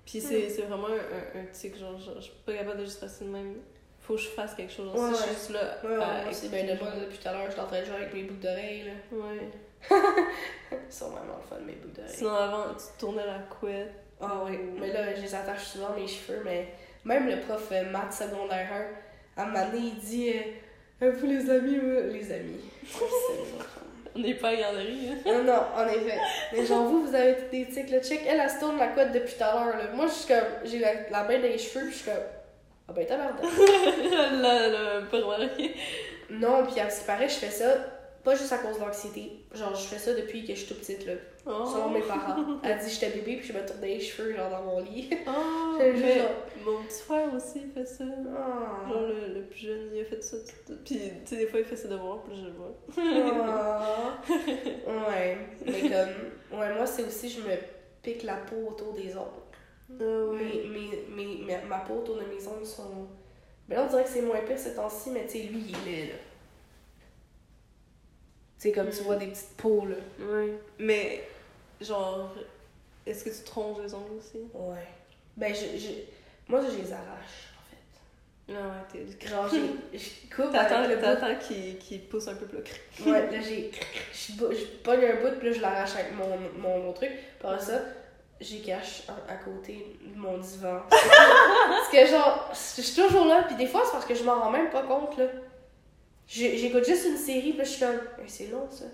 S1: Puis c'est c'est vraiment un, un, un tic, genre, genre, je suis pas capable de juste rester de même. Faut que je fasse quelque chose.
S2: Ouais,
S1: si je
S2: ouais.
S1: suis juste là.
S2: Ouais, ouais,
S1: à
S2: moi, c'est
S1: écouter,
S2: bien de
S1: genre.
S2: moi depuis tout à l'heure, je suis en train de jouer avec mes boucles d'oreilles, là.
S1: Ouais.
S2: Ils sont vraiment le fun, mes boucles d'oreilles.
S1: Sinon, avant, tu tournais la couette.
S2: Ah oui, mais là, je les attache souvent mes cheveux, mais même le prof euh, maths secondaire 1, à un moment donné, il dit euh, Vous les amis, vous- les amis.
S1: On n'est pas à la garderie, hein.
S2: non, non, en effet. Mais genre, vous, vous avez des tics, le check. Elle, elle se tourne la couette depuis tout à l'heure, là. Moi, je suis comme, j'ai la, la main dans les cheveux, puis je suis comme Ah ben, tabarnak.
S1: là, là, pas remarqué.
S2: Non, puis à ce qui paraît, je fais ça pas juste à cause de l'anxiété. Genre, je fais ça depuis que je suis toute petite, là.
S1: Oh.
S2: Selon mes parents. Elle dit j'étais bébé, puis je me tournais les cheveux, genre, dans mon lit.
S1: Oh, mais
S2: genre-
S1: mon petit frère aussi il fait ça.
S2: Ah.
S1: Genre le, le plus jeune, il a fait ça. tout- Puis, tu sais, des fois, il fait ses devoirs, puis je le vois.
S2: Ah. ouais, mais comme. Ouais, moi, c'est aussi, je me pique la peau autour des ongles.
S1: Ah
S2: mes, mes- ma peau autour de mes ongles sont Mais là, on dirait que c'est moins pire ce temps-ci, mais tu sais, lui, il est là. Tu sais, comme tu
S1: Mm.
S2: vois des petites peaux, là.
S1: Ouais. Mais, genre, est-ce que tu tronches les ongles aussi?
S2: Ouais. Ben, je, je... moi, je les arrache, en fait.
S1: Ah ouais, t'es.
S2: Genre, j'ai- je coupe
S1: T'attends,
S2: le bout.
S1: t'attends qu'il qu'il pousse un peu plus.
S2: Ouais, là, j'ai. Je je pogne un bout, puis là, je l'arrache avec mon, mon, mon truc. Après ça, j'y cache à, à côté de mon divan. parce que, genre, je suis toujours là, puis des fois, c'est parce que je m'en rends même pas compte, là. J'écoute juste une série, puis là, je suis comme. Hey, c'est long, ça.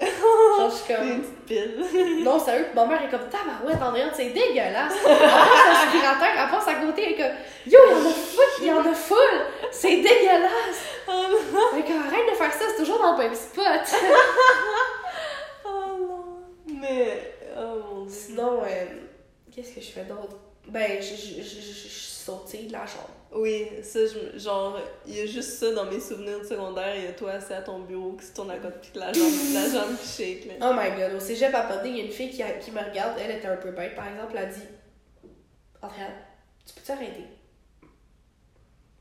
S2: Genre, je suis
S1: Une
S2: comme.
S1: petite pile.
S2: Non, sérieux, ma mère est comme tabarouette, Andréane, c'est dégueulasse. Elle passe l'aspirateur, elle passe à côté, elle est comme Yo, il y en a full, il y en a full, c'est dégueulasse.
S1: Oh non!
S2: Est comme arrête de faire ça, c'est toujours dans le même spot.
S1: Oh non! Mais. Oh mon dieu.
S2: Sinon, euh, qu'est-ce que je fais d'autre? Ben, je, je, je, je, de la chambre.
S1: Oui, ça, je, genre, il y a juste ça dans mes souvenirs de secondaire. Il y a toi assis à ton bureau qui se tourne à côté, puis la jambe, la jambe qui shake, là.
S2: Oh my god, au cégep à Podé, il y a une fille qui, a- qui me regarde, elle était un peu bête, par exemple, elle a dit Andréane, tu peux t'arrêter?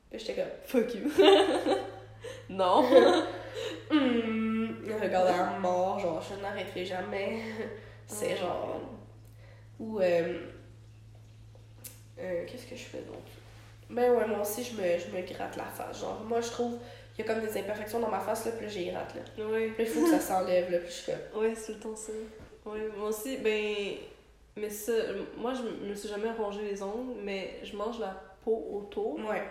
S2: Puis j'étais comme
S1: Fuck you. non.
S2: Hum, regardait un mort, genre, je n'arrêterai jamais. C'est
S1: Oh.
S2: genre. Ou, euh, euh, qu'est-ce que je fais d'autre? Ben ouais, moi aussi, je me, je me gratte la face. Genre, moi, je trouve qu'il y a comme des imperfections dans ma face, là, puis là, j'y gratte, là.
S1: Oui.
S2: Puis il faut que ça s'enlève, là, puis je suis comme.
S1: Ouais, c'est le temps ça. Ouais, moi aussi, ben. Mais ça, moi, je me suis jamais rongé les ongles, mais je mange la peau autour.
S2: Ouais.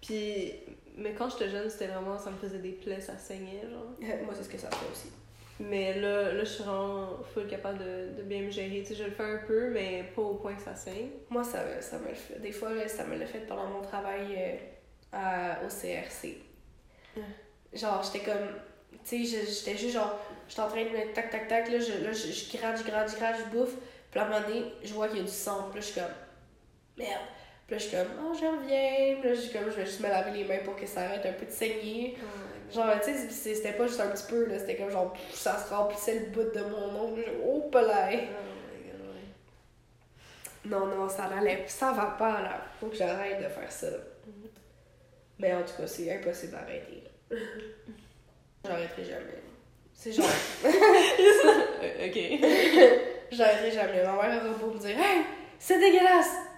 S1: Puis. Mais quand j'étais jeune, c'était vraiment. Ça me faisait des plaies, ça saignait, genre.
S2: moi, c'est ce que ça fait aussi.
S1: Mais là, là je suis vraiment full capable de, de bien me gérer. Tu sais, je le fais un peu, mais pas au point que ça saigne.
S2: Moi, ça, me- ça me le fait. Des fois, là, ça me l'a fait pendant mon travail euh, à- au CRC. Genre, j'étais comme. Tu sais, j'étais juste genre. J'étais en train de tac, tac, tac. Là, je, là, je, je gratte, je gratte, je gratte, je bouffe. Puis à un moment donné, je vois qu'il y a du sang. Puis là, je suis comme. Merde. Puis là, je suis comme. Oh, je reviens. Puis là, je suis comme. Je vais juste me laver les mains pour que ça arrête un peu de saigner. Genre, tu sais, c'était pas juste un petit peu, là. C'était comme genre. Ça se remplissait le bout de mon ongle. Oh, palais. Non, non, ça n'allait, ça va pas là. Faut que j'arrête de faire ça. Mais en tout cas, c'est impossible d'arrêter. J'arrêterai jamais. C'est genre,
S1: ok.
S2: j'arrêterai jamais. Ma mère beau me dire, hey, c'est dégueulasse!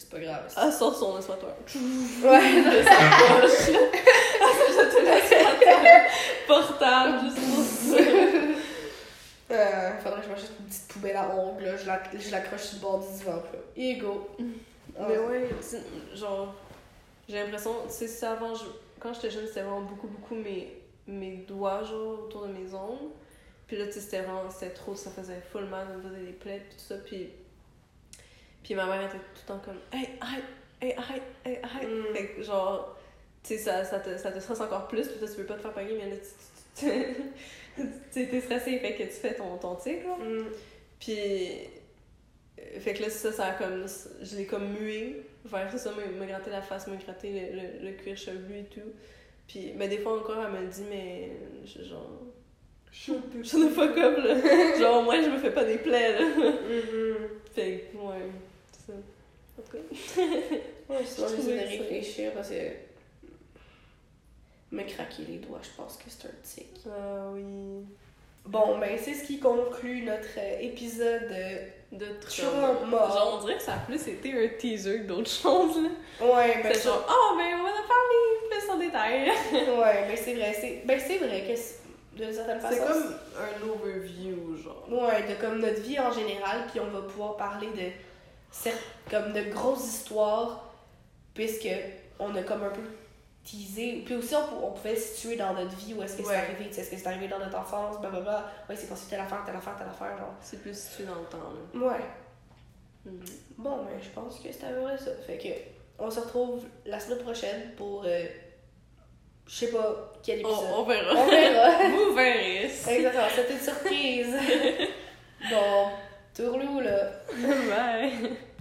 S2: C'est pas grave. c'est-
S1: Ah, sort son aspirateur.
S2: Ouais,
S1: De sa poche. Je te l'aspirateur portable, juste pour ça.
S2: euh, faudrait que je m'achète une petite poubelle à ongles, là. Je la- je l'accroche sur le bord du divan, là. Et go!
S1: Mais ouais, genre, j'ai l'impression, tu sais, ça avant, je- quand j'étais jeune, c'était vraiment beaucoup, beaucoup mes, mes doigts, genre, autour de mes ongles. Puis là, tu sais, c'était vraiment, c'était trop, ça faisait full mal, ça me faisait des plaies, puis tout ça. Puis, puis ma mère était tout le temps comme, hey, arrête, hey, arrête, hey, arrête.
S2: Mm.
S1: Fait que, genre, tu sais, ça, ça, te, ça te stresse encore plus, puis là, tu veux pas te faire pogner, mais là, tu- tu t'es stressé, fait que tu fais ton, ton tic, là.
S2: Mm.
S1: Puis, euh, fait que là, ça, ça a comme. Je l'ai comme mué vers ça, me, me gratter la face, me gratter le, le, le cuir chevelu et tout. Puis, mais des fois encore, elle me dit, mais. Je, genre. Je suis fuck up, là. genre, moins, je me fais pas des plaies, là.
S2: Mhm.
S1: Fait que, ouais. Ça. En tout cas.
S2: Ouais, sinon, j'essaie de réfléchir parce que. Me craquer les doigts, je pense que c'est un tic.
S1: Ah oui.
S2: Bon, ben, c'est ce qui conclut notre euh, épisode
S1: De
S2: mort.
S1: Genre, on dirait que ça a plus été un teaser que d'autres choses, là.
S2: Ouais, ben,
S1: C'est
S2: ça-
S1: genre, oh, ben, on va en parler plus en détail.
S2: Ouais, ben, c'est vrai. C'est... Ben, c'est vrai que, de certaine façon.
S1: C'est comme un overview, genre.
S2: Ouais, de comme notre vie en général, puis on va pouvoir parler de comme de grosses histoires, puisque on a comme un peu teasé. Puis aussi, on, on pouvait se situer dans notre vie, où est-ce que c'est
S1: Ouais.
S2: arrivé, tu sais, est-ce que c'est arrivé dans notre enfance, blablabla. Ouais, c'est passé telle affaire, telle affaire, telle affaire, genre.
S1: C'est plus situé dans le temps, là.
S2: Ouais.
S1: Mhm.
S2: Bon, ben, je pense que c'est à peu près ça. Fait que, on se retrouve la semaine prochaine pour, euh, je sais pas quel épisode.
S1: On, on verra.
S2: On verra.
S1: Vous verrez.
S2: Exactement, c'était une surprise. bon, tourlou là.
S1: Bye.